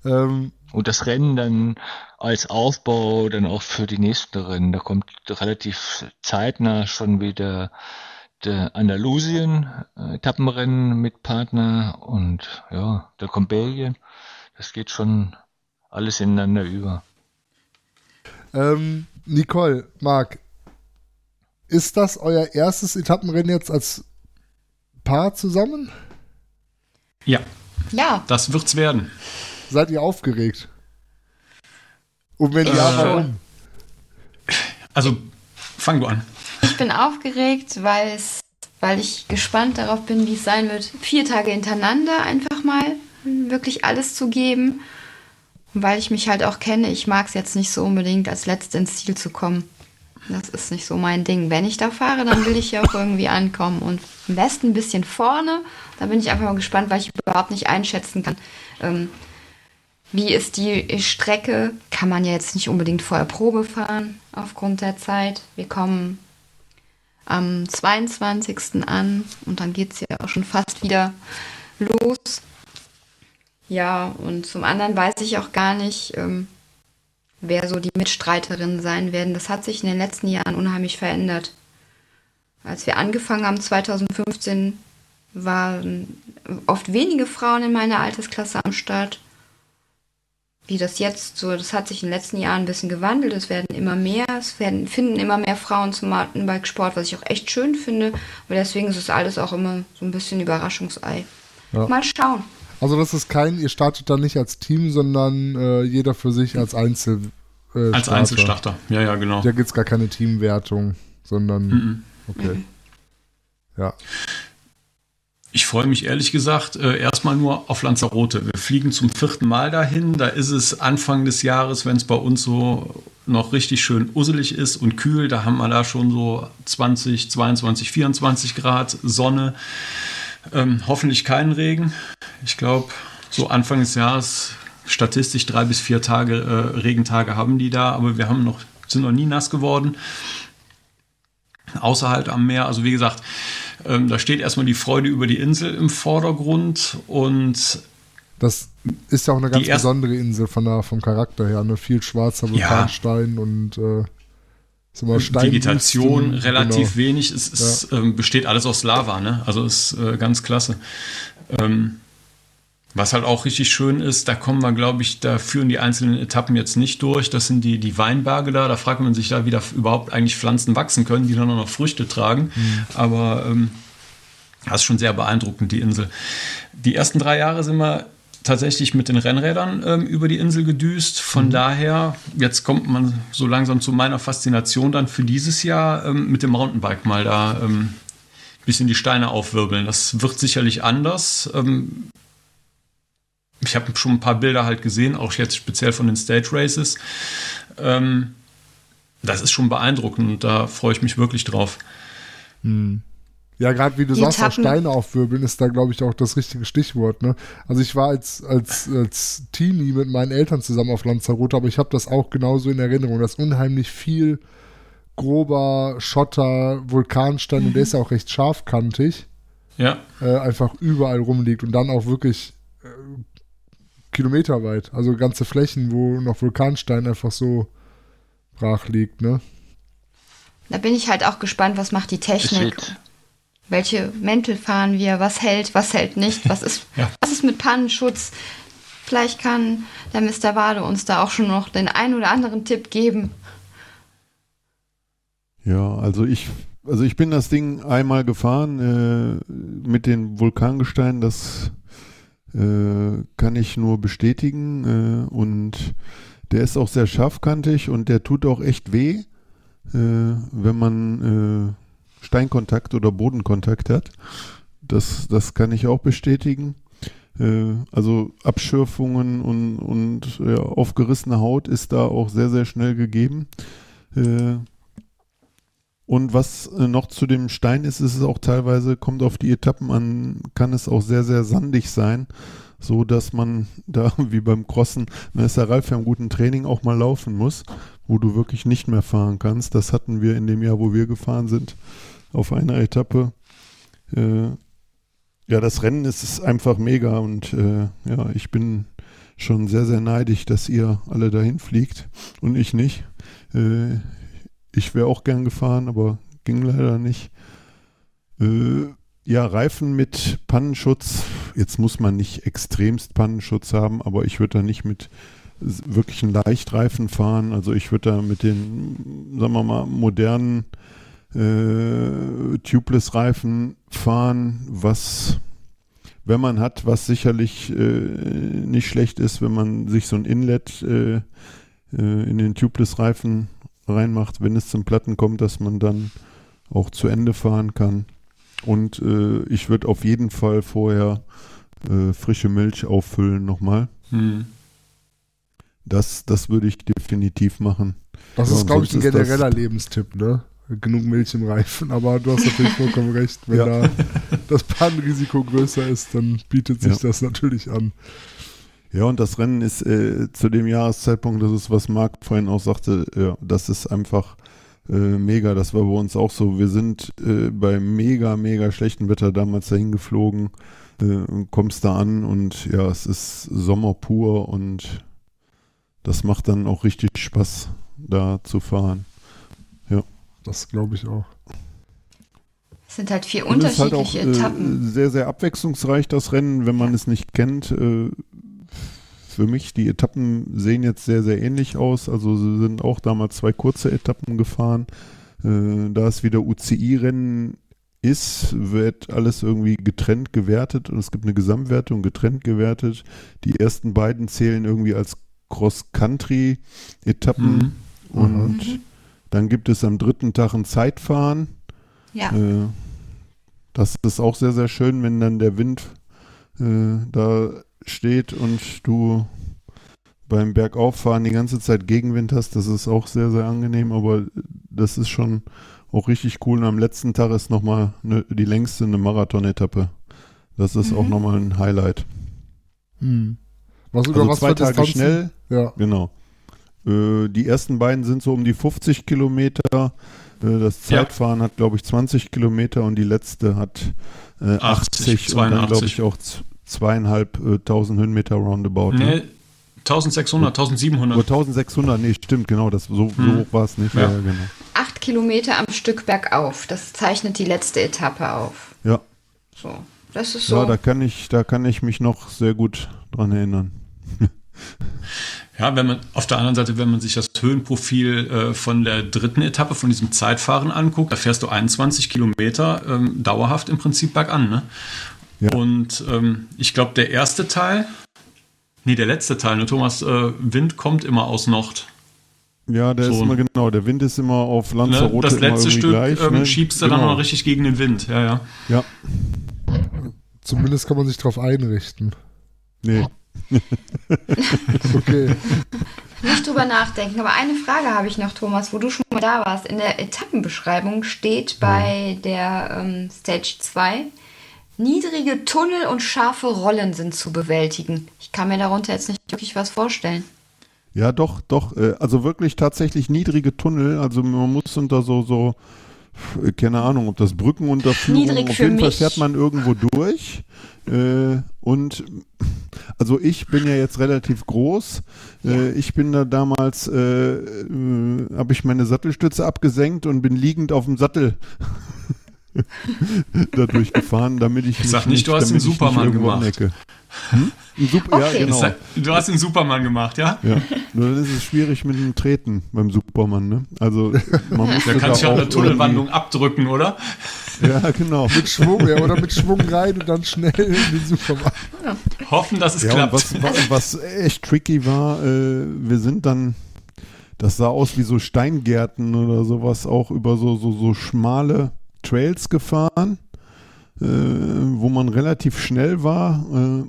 Ähm, und das Rennen dann als Aufbau dann auch für die nächsten Rennen. Da kommt relativ zeitnah schon wieder der Andalusien-Etappenrennen mit Partner und ja, da kommt Belgien. Das geht schon alles ineinander über. Ähm, Nicole, Marc, ist das euer erstes Etappenrennen jetzt als Paar zusammen? Ja. Ja. Das wird's werden. Seid ihr aufgeregt? Und wenn ja, äh, warum? Also, fang du an. Ich bin aufgeregt, weil es, weil ich gespannt darauf bin, wie es sein wird, vier Tage hintereinander einfach mal wirklich alles zu geben. Weil ich mich halt auch kenne, ich mag es jetzt nicht so unbedingt, als Letzte ins Ziel zu kommen. Das ist nicht so mein Ding. Wenn ich da fahre, dann will ich ja auch irgendwie ankommen. Und am besten ein bisschen vorne. Da bin ich einfach mal gespannt, weil ich überhaupt nicht einschätzen kann, ähm, wie ist die Strecke? Kann man ja jetzt nicht unbedingt vorher Probe fahren aufgrund der Zeit. Wir kommen am 22. an und dann geht es ja auch schon fast wieder los. Ja, und zum anderen weiß ich auch gar nicht, ähm, wer so die Mitstreiterinnen sein werden. Das hat sich in den letzten Jahren unheimlich verändert. Als wir angefangen haben 2015, waren oft wenige Frauen in meiner Altersklasse am Start wie das jetzt so, das hat sich in den letzten Jahren ein bisschen gewandelt. Es werden immer mehr, es werden, finden immer mehr Frauen zum Mountainbike-Sport, was ich auch echt schön finde. Aber deswegen ist es alles auch immer so ein bisschen Überraschungsei. Ja. Mal schauen. Also das ist kein, ihr startet dann nicht als Team, sondern äh, jeder für sich als Einzel. Äh, als Einzelstarter, ja, ja, genau. Da gibt es gar keine Teamwertung, sondern. Mm -mm. Okay. Mm ja. Ich freue mich ehrlich gesagt äh, erstmal nur auf Lanzarote. Wir fliegen zum vierten Mal dahin. Da ist es Anfang des Jahres, wenn es bei uns so noch richtig schön usselig ist und kühl. Da haben wir da schon so 20, 22, 24 Grad Sonne. Ähm, hoffentlich keinen Regen. Ich glaube, so Anfang des Jahres statistisch drei bis vier Tage äh, Regentage haben die da, aber wir haben noch, sind noch nie nass geworden. Außerhalb am Meer. Also wie gesagt, ähm, da steht erstmal die Freude über die Insel im Vordergrund und das ist ja auch eine ganz besondere Insel von der, vom Charakter her. Ne? Viel schwarzer Vulkanstein ja. und äh, Vegetation relativ genau. wenig. Es, es ja. ähm, besteht alles aus Lava, ne? Also ist äh, ganz klasse. Ähm, was halt auch richtig schön ist, da kommen wir, glaube ich, da führen die einzelnen Etappen jetzt nicht durch. Das sind die, die Weinberge da. Da fragt man sich da, wie da überhaupt eigentlich Pflanzen wachsen können, die dann auch noch Früchte tragen. Mhm. Aber ähm, das ist schon sehr beeindruckend, die Insel. Die ersten drei Jahre sind wir tatsächlich mit den Rennrädern ähm, über die Insel gedüst. Von mhm. daher, jetzt kommt man so langsam zu meiner Faszination dann für dieses Jahr ähm, mit dem Mountainbike mal da ähm, bisschen die Steine aufwirbeln. Das wird sicherlich anders. Ähm, ich habe schon ein paar Bilder halt gesehen, auch jetzt speziell von den Stage Races. Ähm, das ist schon beeindruckend und da freue ich mich wirklich drauf. Hm. Ja, gerade wie du die sagst, auch Steine aufwirbeln ist da, glaube ich, auch das richtige Stichwort. Ne? Also ich war als, als, als Teenie mit meinen Eltern zusammen auf Lanzarote, aber ich habe das auch genauso in Erinnerung, dass unheimlich viel grober Schotter, Vulkanstein, mhm. und der ist ja auch recht scharfkantig, ja. Äh, einfach überall rumliegt und dann auch wirklich äh, kilometerweit, also ganze Flächen, wo noch Vulkanstein einfach so brach liegt, ne? Da bin ich halt auch gespannt, was macht die Technik welche Mäntel fahren wir, was hält, was hält nicht, was ist, [LAUGHS] ja. was ist mit Pannenschutz. Vielleicht kann der Mr. Wade uns da auch schon noch den einen oder anderen Tipp geben. Ja, also ich, also ich bin das Ding einmal gefahren äh, mit den Vulkangesteinen, das äh, kann ich nur bestätigen äh, und der ist auch sehr scharfkantig und der tut auch echt weh, äh, wenn man äh, Steinkontakt oder Bodenkontakt hat. Das, das kann ich auch bestätigen. Äh, also Abschürfungen und, und ja, aufgerissene Haut ist da auch sehr, sehr schnell gegeben. Äh, und was äh, noch zu dem Stein ist, ist es auch teilweise, kommt auf die Etappen an, kann es auch sehr, sehr sandig sein, so dass man [LAUGHS] da wie beim Crossen, da ist der Ralf ja im guten Training auch mal laufen muss, wo du wirklich nicht mehr fahren kannst. Das hatten wir in dem Jahr, wo wir gefahren sind, auf einer Etappe. Äh, ja, das Rennen ist einfach mega und äh, ja, ich bin schon sehr, sehr neidisch, dass ihr alle dahin fliegt und ich nicht. Äh, ich wäre auch gern gefahren, aber ging leider nicht. Äh, ja, Reifen mit Pannenschutz. Jetzt muss man nicht extremst Pannenschutz haben, aber ich würde da nicht mit wirklichen Leichtreifen fahren. Also ich würde da mit den, sagen wir mal, modernen äh, Tubeless-Reifen fahren, was, wenn man hat, was sicherlich äh, nicht schlecht ist, wenn man sich so ein Inlet äh, äh, in den Tubeless-Reifen reinmacht, wenn es zum Platten kommt, dass man dann auch zu Ende fahren kann. Und äh, ich würde auf jeden Fall vorher äh, frische Milch auffüllen nochmal. Hm. Das, das würde ich definitiv machen. Das ja, ist, glaube ich, ein genereller Lebenstipp, ne? Genug Milch im Reifen, aber du hast natürlich [LAUGHS] vollkommen recht, wenn ja. da das Pannenrisiko größer ist, dann bietet sich ja. das natürlich an. Ja, und das Rennen ist äh, zu dem Jahreszeitpunkt, das ist, was Marc vorhin auch sagte, ja, das ist einfach äh, mega. Das war bei uns auch so. Wir sind äh, bei mega, mega schlechtem Wetter damals dahin geflogen, äh, kommst da an und ja, es ist Sommer pur und das macht dann auch richtig Spaß, da zu fahren. Das glaube ich auch. Es sind halt vier und unterschiedliche halt auch, Etappen. Äh, sehr, sehr abwechslungsreich, das Rennen, wenn man ja. es nicht kennt. Äh, für mich, die Etappen sehen jetzt sehr, sehr ähnlich aus. Also sie sind auch damals zwei kurze Etappen gefahren. Äh, da es wieder UCI-Rennen ist, wird alles irgendwie getrennt gewertet und es gibt eine Gesamtwertung getrennt gewertet. Die ersten beiden zählen irgendwie als Cross-Country-Etappen mhm. und mhm. Dann gibt es am dritten Tag ein Zeitfahren. Ja. Äh, das ist auch sehr, sehr schön, wenn dann der Wind äh, da steht und du beim Bergauffahren die ganze Zeit Gegenwind hast. Das ist auch sehr, sehr angenehm, aber das ist schon auch richtig cool. Und am letzten Tag ist nochmal ne, die längste eine Marathon-Etappe. Das ist mhm. auch nochmal ein Highlight. Mhm. Was über also was zwei Tage schnell. Ja. Genau. Äh, die ersten beiden sind so um die 50 Kilometer. Äh, das Zeitfahren ja. hat, glaube ich, 20 Kilometer und die letzte hat äh, 80, 80 und dann, glaube ich, auch zweieinhalbtausend Höhenmeter roundabout. Ne? Nee, ne? 1600, 1700. Oder 1600, nee, stimmt, genau, das, so, hm. so hoch war es nicht. Ja. ja. genau. Acht Kilometer am Stück bergauf, das zeichnet die letzte Etappe auf. Ja. So. Das ist so. Ja, da kann ich, da kann ich mich noch sehr gut dran erinnern. [LAUGHS] Ja, wenn man auf der anderen Seite, wenn man sich das Höhenprofil äh, von der dritten Etappe von diesem Zeitfahren anguckt, da fährst du 21 Kilometer ähm, dauerhaft im Prinzip bergan. Ne? Ja. Und ähm, ich glaube, der erste Teil, nee, der letzte Teil, ne, Thomas, äh, Wind kommt immer aus Nord. Ja, der so ist immer genau, der Wind ist immer auf Lanzarote ne, Das letzte Stück gleich, ähm, ne? schiebst du genau. dann noch richtig gegen den Wind, ja, ja. Ja. Zumindest kann man sich darauf einrichten. Nee. [LAUGHS] okay. Nicht drüber nachdenken, aber eine Frage habe ich noch, Thomas, wo du schon mal da warst. In der Etappenbeschreibung steht bei der ähm, Stage 2, niedrige Tunnel und scharfe Rollen sind zu bewältigen. Ich kann mir darunter jetzt nicht wirklich was vorstellen. Ja, doch, doch. Äh, also wirklich tatsächlich niedrige Tunnel. Also man muss unter so, so, keine Ahnung, ob das Brückenunterführung, Niedrig auf jeden mich. Fall fährt man irgendwo durch. Äh, und also ich bin ja jetzt relativ groß. Ja. Äh, ich bin da damals, äh, äh, habe ich meine Sattelstütze abgesenkt und bin liegend auf dem Sattel [LAUGHS] dadurch gefahren, damit ich, ich sag nicht, nicht, du hast den Superman gemacht. Hm? Super, okay. ja, genau. Du hast den Superman gemacht, ja? Ja. Nur dann ist es schwierig mit dem Treten beim Superman, ne? Also man muss da kannst du ja eine Tunnelwandlung abdrücken, oder? Ja, genau. mit Schwung, ja, oder mit Schwung rein und dann schnell in den Superman. Ja. Hoffen, dass es ja, klappt. Was, was, was, echt tricky war, äh, wir sind dann, das sah aus wie so Steingärten oder sowas, auch über so, so, so schmale Trails gefahren äh, wo man relativ schnell war. Äh,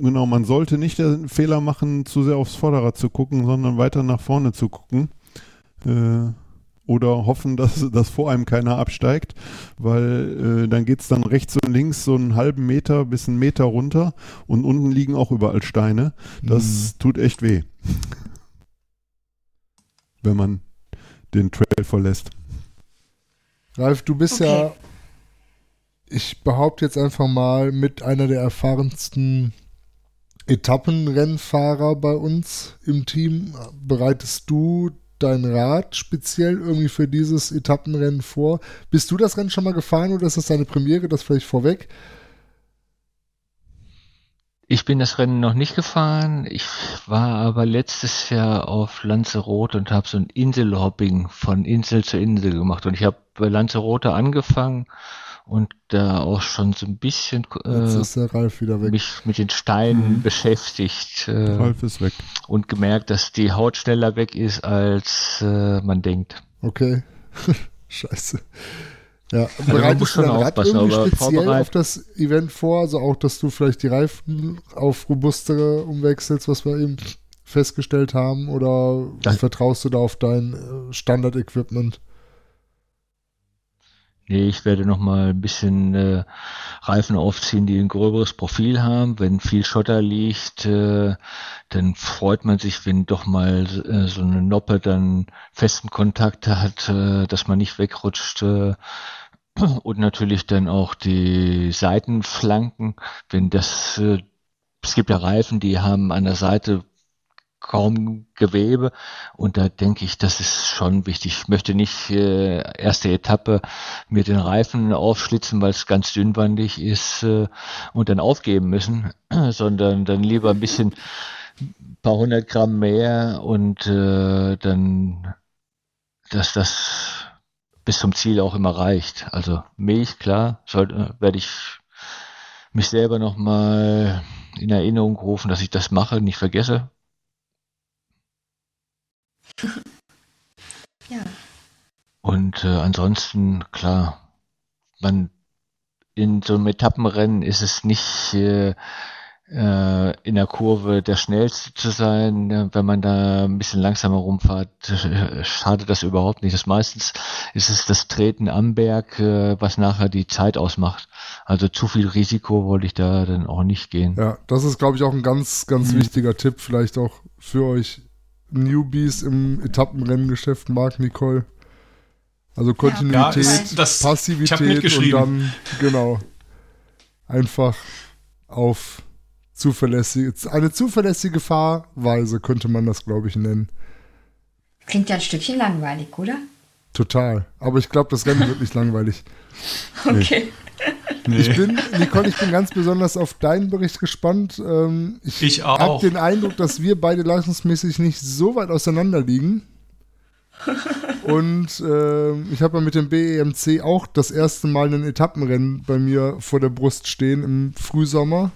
genau, man sollte nicht den Fehler machen, zu sehr aufs Vorderrad zu gucken, sondern weiter nach vorne zu gucken. Äh, oder hoffen, [LAUGHS] dass, dass vor einem keiner absteigt, weil äh, dann geht es dann rechts und links so einen halben Meter bis einen Meter runter und unten liegen auch überall Steine. Das mhm. tut echt weh, wenn man den Trail verlässt. Ralf, du bist okay. ja ich behaupte jetzt einfach mal, mit einer der erfahrensten Etappenrennfahrer bei uns im Team. Bereitest du dein Rad speziell irgendwie für dieses Etappenrennen vor? Bist du das Rennen schon mal gefahren oder ist das deine Premiere? Das vielleicht vorweg? Ich bin das Rennen noch nicht gefahren. Ich war aber letztes Jahr auf Lanzarote und habe so ein Inselhopping von Insel zu Insel gemacht. Und ich habe bei Lanzarote angefangen und da auch schon so ein bisschen äh, mich mit den Steinen mhm. beschäftigt. Äh, Ralf ist weg. Und gemerkt, dass die Haut schneller weg ist, als äh, man denkt. Okay. [LAUGHS] Scheiße. Ja, also bereitest du dein Rad irgendwie speziell auf das Event vor? Also auch, dass du vielleicht die Reifen auf robustere umwechselst, was wir eben festgestellt haben? Oder das vertraust du da auf dein äh, Standard-Equipment? Nee, ich werde noch mal ein bisschen äh, Reifen aufziehen, die ein gröberes Profil haben. Wenn viel Schotter liegt, äh, dann freut man sich, wenn doch mal äh, so eine Noppe dann festen Kontakt hat, äh, dass man nicht wegrutscht. Äh, [CLEARS THROAT] und natürlich dann auch die Seitenflanken, wenn das äh, es gibt ja Reifen, die haben an der Seite kaum Gewebe. Und da denke ich, das ist schon wichtig. Ich möchte nicht äh, erste Etappe mir den Reifen aufschlitzen, weil es ganz dünnwandig ist äh, und dann aufgeben müssen, [CLEARS THROAT] sondern dann lieber ein bisschen ein paar hundert Gramm mehr und äh, dann, dass das bis zum Ziel auch immer reicht. Also Milch, klar, sollte, werde ich mich selber nochmal in Erinnerung rufen, dass ich das mache, nicht vergesse. [LAUGHS] ja. Und äh, ansonsten, klar, man in so einem Etappenrennen ist es nicht äh, äh, in der Kurve der schnellste zu sein. Ne? Wenn man da ein bisschen langsamer rumfahrt, äh, schadet das überhaupt nicht. Das meistens ist es das Treten am Berg, äh, was nachher die Zeit ausmacht. Also zu viel Risiko wollte ich da dann auch nicht gehen. Ja, das ist, glaube ich, auch ein ganz, ganz mhm. wichtiger Tipp, vielleicht auch für euch Newbies im Etappenrennengeschäft mag, Nicole. Also Kontinuität, ja, das, Passivität und dann, genau, einfach auf zuverlässige, eine zuverlässige Fahrweise könnte man das, glaube ich, nennen. Klingt ja ein Stückchen langweilig, oder? Total. Aber ich glaube, das Rennen wird nicht langweilig. [LAUGHS] Okay. Nee. Ich bin, Nicole, ich bin ganz besonders auf deinen Bericht gespannt. Ähm, ich ich habe den Eindruck, dass wir beide leistungsmäßig nicht so weit auseinander liegen. Und äh, ich habe ja mit dem BEMC auch das erste Mal ein Etappenrennen bei mir vor der Brust stehen im Frühsommer.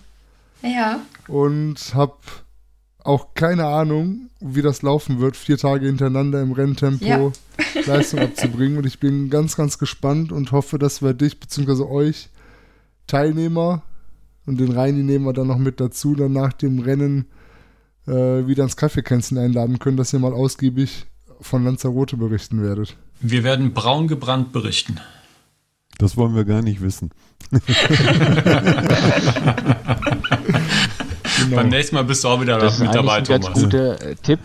Ja. Und habe auch keine Ahnung, wie das laufen wird, vier Tage hintereinander im Renntempo ja. Leistung abzubringen. Und ich bin ganz, ganz gespannt und hoffe, dass wir dich bzw. euch Teilnehmer und den Reini nehmen wir dann noch mit dazu, dann nach dem Rennen äh, wieder ins Kaffeekränzchen einladen können, dass ihr mal ausgiebig von Lanzarote berichten werdet. Wir werden braun gebrannt berichten. Das wollen wir gar nicht wissen. genau. [LAUGHS] Beim nächsten Mal bist du auch wieder das mit dabei, Thomas. Das ist ein ganz guter äh, Tipp.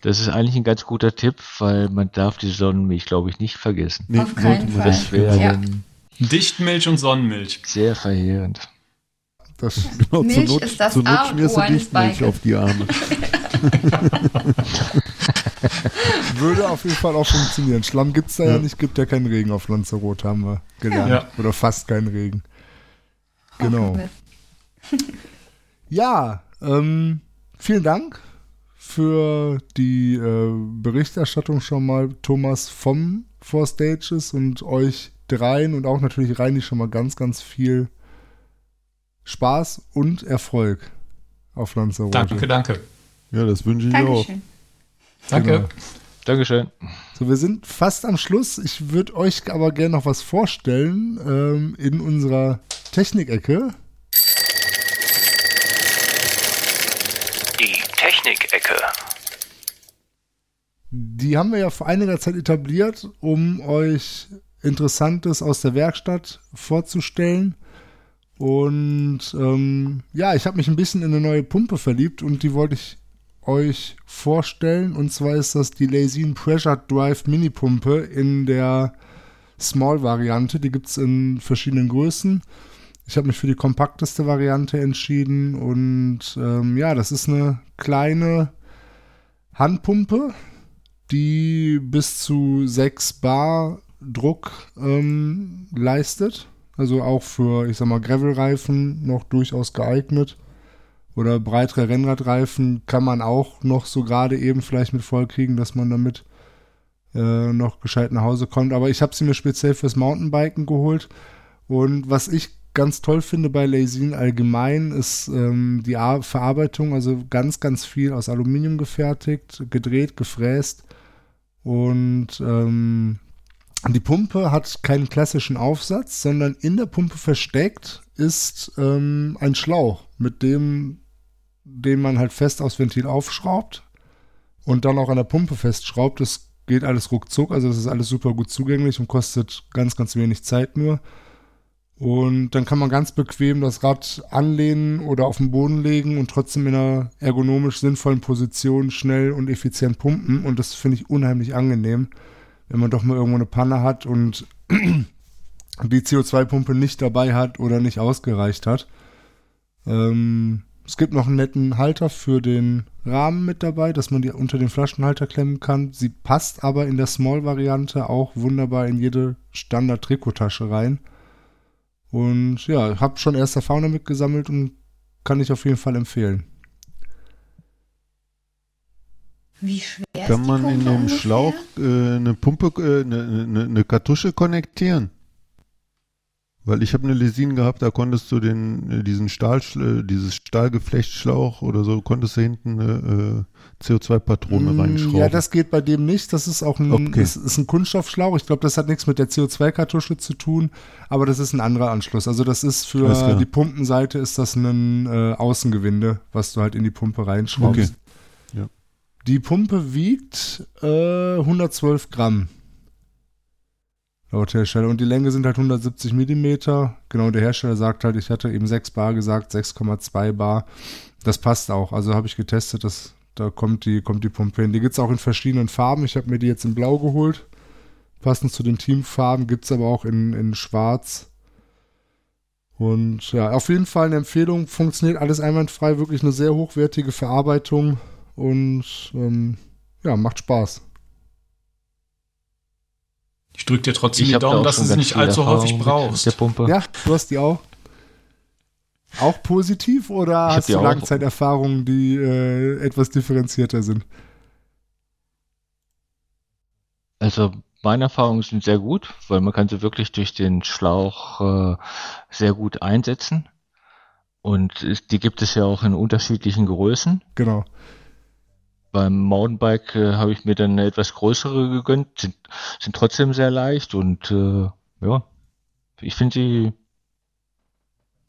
Das ist eigentlich ein ganz guter Tipp, weil man darf die Sonnenmilch, glaube ich, nicht vergessen. Nee, Auf keinen Fall. Das wäre ja. Dichtmilch und Sonnenmilch. Sehr verheerend. Das, genau, Milch zur Not, ist das zur Not schmierst du Dichtmilch auf die Arme. [LAUGHS] Würde auf jeden Fall auch funktionieren. Schlamm gibt es da ja. ja. nicht, gibt ja keinen Regen auf Lanzarote, haben wir gelernt. Ja. Oder fast keinen Regen. Genau. [LAUGHS] ja, ähm, vielen Dank für die äh, Berichterstattung schon mal, Thomas vom Four Stages und euch dreien und auch natürlich Reini schon mal ganz, ganz viel Spaß und Erfolg auf Lanzarote. Danke, danke. Ja, das wünsche ich Dankeschön. auch. Danke. Genau. Dankeschön. So, wir sind fast am Schluss. Ich würde euch aber gerne noch was vorstellen ähm, in unserer Technikecke. Die Technikecke. Die haben wir ja vor einiger Zeit etabliert, um euch Interessantes aus der Werkstatt vorzustellen. Und ähm, ja, ich habe mich ein bisschen in eine neue Pumpe verliebt und die wollte ich euch vorstellen. Und zwar ist das die Lazine Pressure Drive Mini Pumpe in der Small-Variante. Die gibt es in verschiedenen Größen. Ich habe mich für die kompakteste Variante entschieden. Und ähm, ja, das ist eine kleine Handpumpe, die bis zu 6 Bar Druck ähm, leistet. Also auch für, ich sag mal, Gravel-Reifen noch durchaus geeignet. Oder breitere Rennradreifen kann man auch noch so gerade eben vielleicht mit voll kriegen, dass man damit äh, noch gescheit nach Hause kommt. Aber ich habe sie mir speziell fürs Mountainbiken geholt. Und was ich ganz toll finde bei Lazine allgemein ist ähm, die Ar Verarbeitung, also ganz, ganz viel aus Aluminium gefertigt, gedreht, gefräst. Und ähm, die Pumpe hat keinen klassischen Aufsatz, sondern in der Pumpe versteckt ist ähm, ein Schlauch, mit dem den man halt fest aufs Ventil aufschraubt und dann auch an der Pumpe festschraubt. Das geht alles ruckzuck, also das ist alles super gut zugänglich und kostet ganz, ganz wenig Zeit nur. Und dann kann man ganz bequem das Rad anlehnen oder auf den Boden legen und trotzdem in einer ergonomisch sinnvollen Position schnell und effizient pumpen. Und das finde ich unheimlich angenehm wenn man doch mal irgendwo eine Panne hat und [CLEARS THROAT] die CO2-Pumpe nicht dabei hat oder nicht ausgereicht hat. Ähm, es gibt noch einen netten Halter für den Rahmen mit dabei, dass man die unter den Flaschenhalter klemmen kann. Sie passt aber in der Small-Variante auch wunderbar in jede Standard-Trikottasche rein. Und ja, habe schon erste Erfahrung damit gesammelt und kann ich auf jeden Fall empfehlen. Wie schwer Kann man in dem ungefähr? Schlauch äh, eine Pumpe, äh, eine, eine, eine, Kartusche konnektieren? Weil ich habe eine Lesin gehabt, da konntest du den, äh, diesen Stahl, äh, dieses Stahlgeflechtschlauch oder so, konntest du hinten eine äh, CO2-Patrone mm, reinschrauben. Ja, das geht bei dem nicht. Das ist auch ein, okay. ist, ist ein Kunststoffschlauch. Ich glaube, das hat nichts mit der CO2-Kartusche zu tun, aber das ist ein anderer Anschluss. Also das ist für die Pumpenseite ist das ein äh, Außengewinde, was du halt in die Pumpe reinschraubst. Okay. Die Pumpe wiegt äh, 112 Gramm. Laut Hersteller. Und die Länge sind halt 170 Millimeter. Genau, der Hersteller sagt halt, ich hatte eben 6 Bar gesagt, 6,2 Bar. Das passt auch. Also habe ich getestet, dass, da kommt die, kommt die Pumpe hin. Die gibt es auch in verschiedenen Farben. Ich habe mir die jetzt in Blau geholt. Passend zu den Teamfarben gibt es aber auch in, in Schwarz. Und ja, auf jeden Fall eine Empfehlung. Funktioniert alles einwandfrei. Wirklich eine sehr hochwertige Verarbeitung und ähm, ja, macht Spaß. Ich drücke dir trotzdem Ich die da Daumen, dass du sie nicht allzu häufig Erfahrung brauchst. Der Pumpe. Ja, du hast die auch. Auch positiv oder hast du. Langzeiterfahrungen, die äh, etwas differenzierter sind? Also meine Erfahrungen sind sehr gut, weil man kann sie wirklich durch den Schlauch äh, sehr gut einsetzen. Und es- die gibt es ja auch in unterschiedlichen Größen. Genau. Beim Mountainbike äh, habe ich mir dann eine etwas größere gegönnt, sind, sind trotzdem sehr leicht und äh, ja, ich finde sie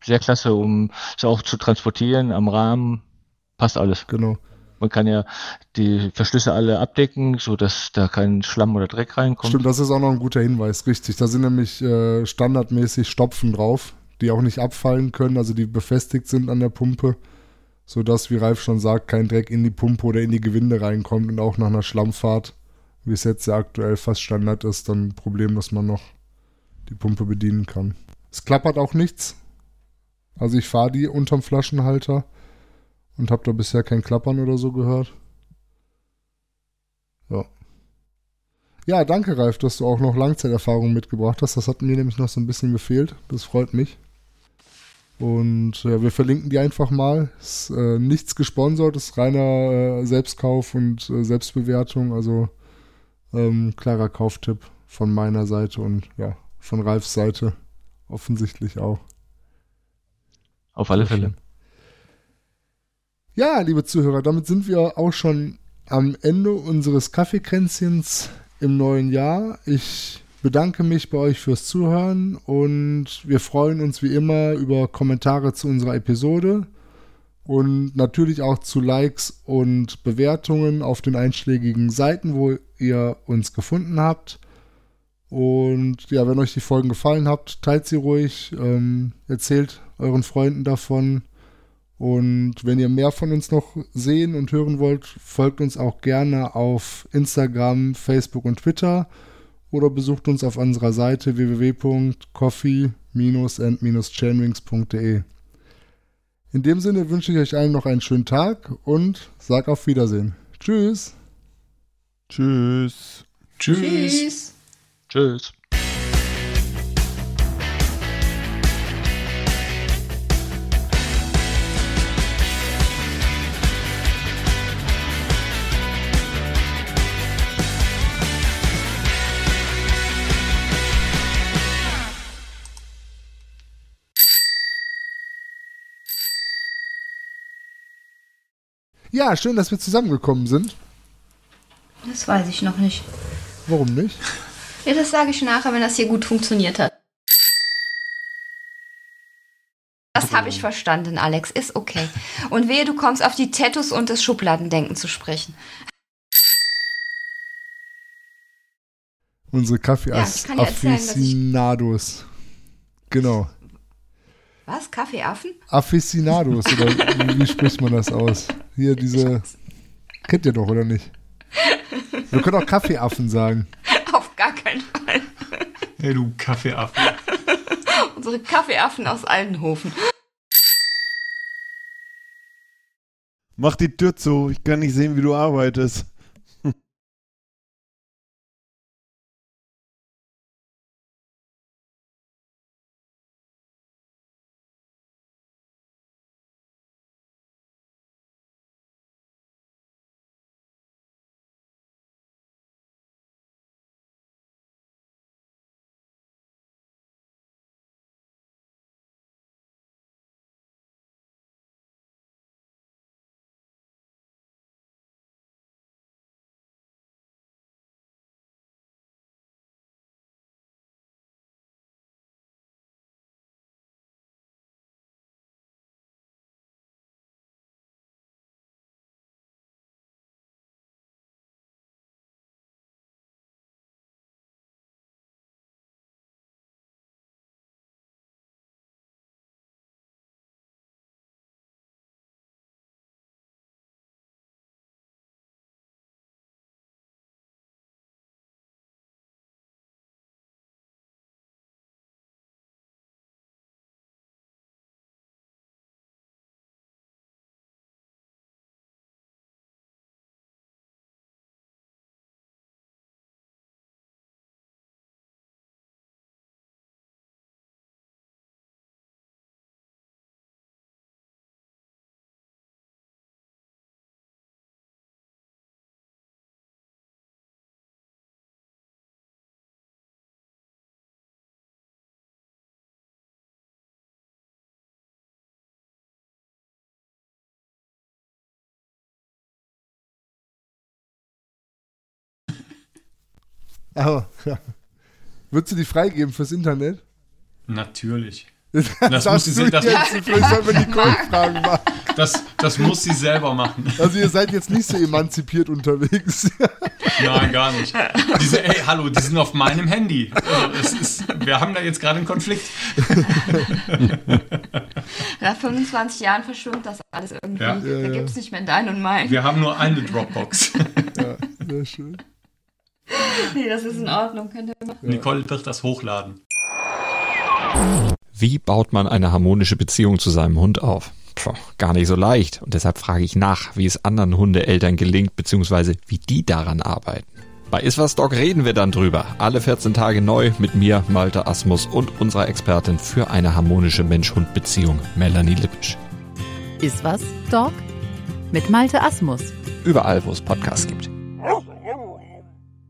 sehr klasse, um sie auch zu transportieren am Rahmen. Passt alles. Genau. Man kann ja die Verschlüsse alle abdecken, so dass da kein Schlamm oder Dreck reinkommt. Stimmt, das ist auch noch ein guter Hinweis, richtig. Da sind nämlich äh, standardmäßig Stopfen drauf, die auch nicht abfallen können, also die befestigt sind an der Pumpe, sodass, wie Ralf schon sagt, kein Dreck in die Pumpe oder in die Gewinde reinkommt und auch nach einer Schlammfahrt, wie es jetzt ja aktuell fast Standard ist, dann ein Problem, dass man noch die Pumpe bedienen kann. Es klappert auch nichts. Also ich fahre die unterm Flaschenhalter und habe da bisher kein Klappern oder so gehört. Ja. Ja, danke, Ralf, dass du auch noch Langzeiterfahrung mitgebracht hast. Das hat mir nämlich noch so ein bisschen gefehlt. Das freut mich. Und ja, wir verlinken die einfach mal. Ist äh, nichts gesponsert, ist reiner äh, Selbstkauf und äh, Selbstbewertung. Also ähm, klarer Kauftipp von meiner Seite und ja, von Ralfs Seite offensichtlich auch. Auf alle Fälle. Ja, liebe Zuhörer, damit sind wir auch schon am Ende unseres Kaffeekränzchens im neuen Jahr. Ich bedanke mich bei euch fürs Zuhören und wir freuen uns wie immer über Kommentare zu unserer Episode und natürlich auch zu Likes und Bewertungen auf den einschlägigen Seiten, wo ihr uns gefunden habt. Und ja, wenn euch die Folgen gefallen habt, teilt sie ruhig, ähm, erzählt euren Freunden davon. Und wenn ihr mehr von uns noch sehen und hören wollt, folgt uns auch gerne auf Instagram, Facebook und Twitter oder besucht uns auf unserer Seite www.coffee-and-chainwings.de. In dem Sinne wünsche ich euch allen noch einen schönen Tag und sag auf Wiedersehen. Tschüss. Tschüss. Tschüss. Tschüss. Tschüss. Ja, schön, dass wir zusammengekommen sind. Das weiß ich noch nicht. Warum nicht? Ja, das sage ich nachher, wenn das hier gut funktioniert hat. Das habe ich verstanden, Alex. Ist okay. Und wehe, du kommst auf die Tattoos und das Schubladendenken zu sprechen. Unsere Ja, dass ich- Kaffee-Aficionados. Genau. Was? Kaffeeaffen? Aficionados, oder [LAUGHS] wie, wie spricht man das aus? Hier diese. Kennt ihr doch, oder nicht? [LAUGHS] Wir können auch Kaffeeaffen sagen. Auf gar keinen Fall. Hey, du Kaffeeaffe. [LAUGHS] Unsere Kaffeeaffen aus Aldenhofen. Mach die Tür zu, ich kann nicht sehen, wie du arbeitest. Aber, ja. Würdest du die freigeben fürs Internet? Natürlich. Das, [LAUGHS] Das muss sie sehen, das- jetzt. Vielleicht sollten wir Nicole fragen. Mal. Das, das muss sie selber machen. Also ihr seid jetzt nicht so emanzipiert unterwegs. [LAUGHS] Nein, gar nicht. Diese, ey, hallo, die sind auf meinem Handy. Also, es ist, wir haben da jetzt gerade einen Konflikt. [LAUGHS] Nach 25 Jahren verschwimmt das alles irgendwie. Ja. Ja, da gibt es nicht mehr dein und mein. Wir haben nur eine Dropbox. ja, sehr schön. Nee, das ist in Ordnung. Könnt ihr machen. Nicole wird das hochladen. Wie baut man eine harmonische Beziehung zu seinem Hund auf? Puh, gar nicht so leicht. Und deshalb frage ich nach, wie es anderen Hundeeltern gelingt, beziehungsweise wie die daran arbeiten. Bei Iswas Dog reden wir dann drüber. Alle 14 Tage neu mit mir, Malte Asmus und unserer Expertin für eine harmonische Mensch-Hund-Beziehung, Melanie Lippisch. Ist was, Dog? Mit Malte Asmus. Überall, wo es Podcasts gibt.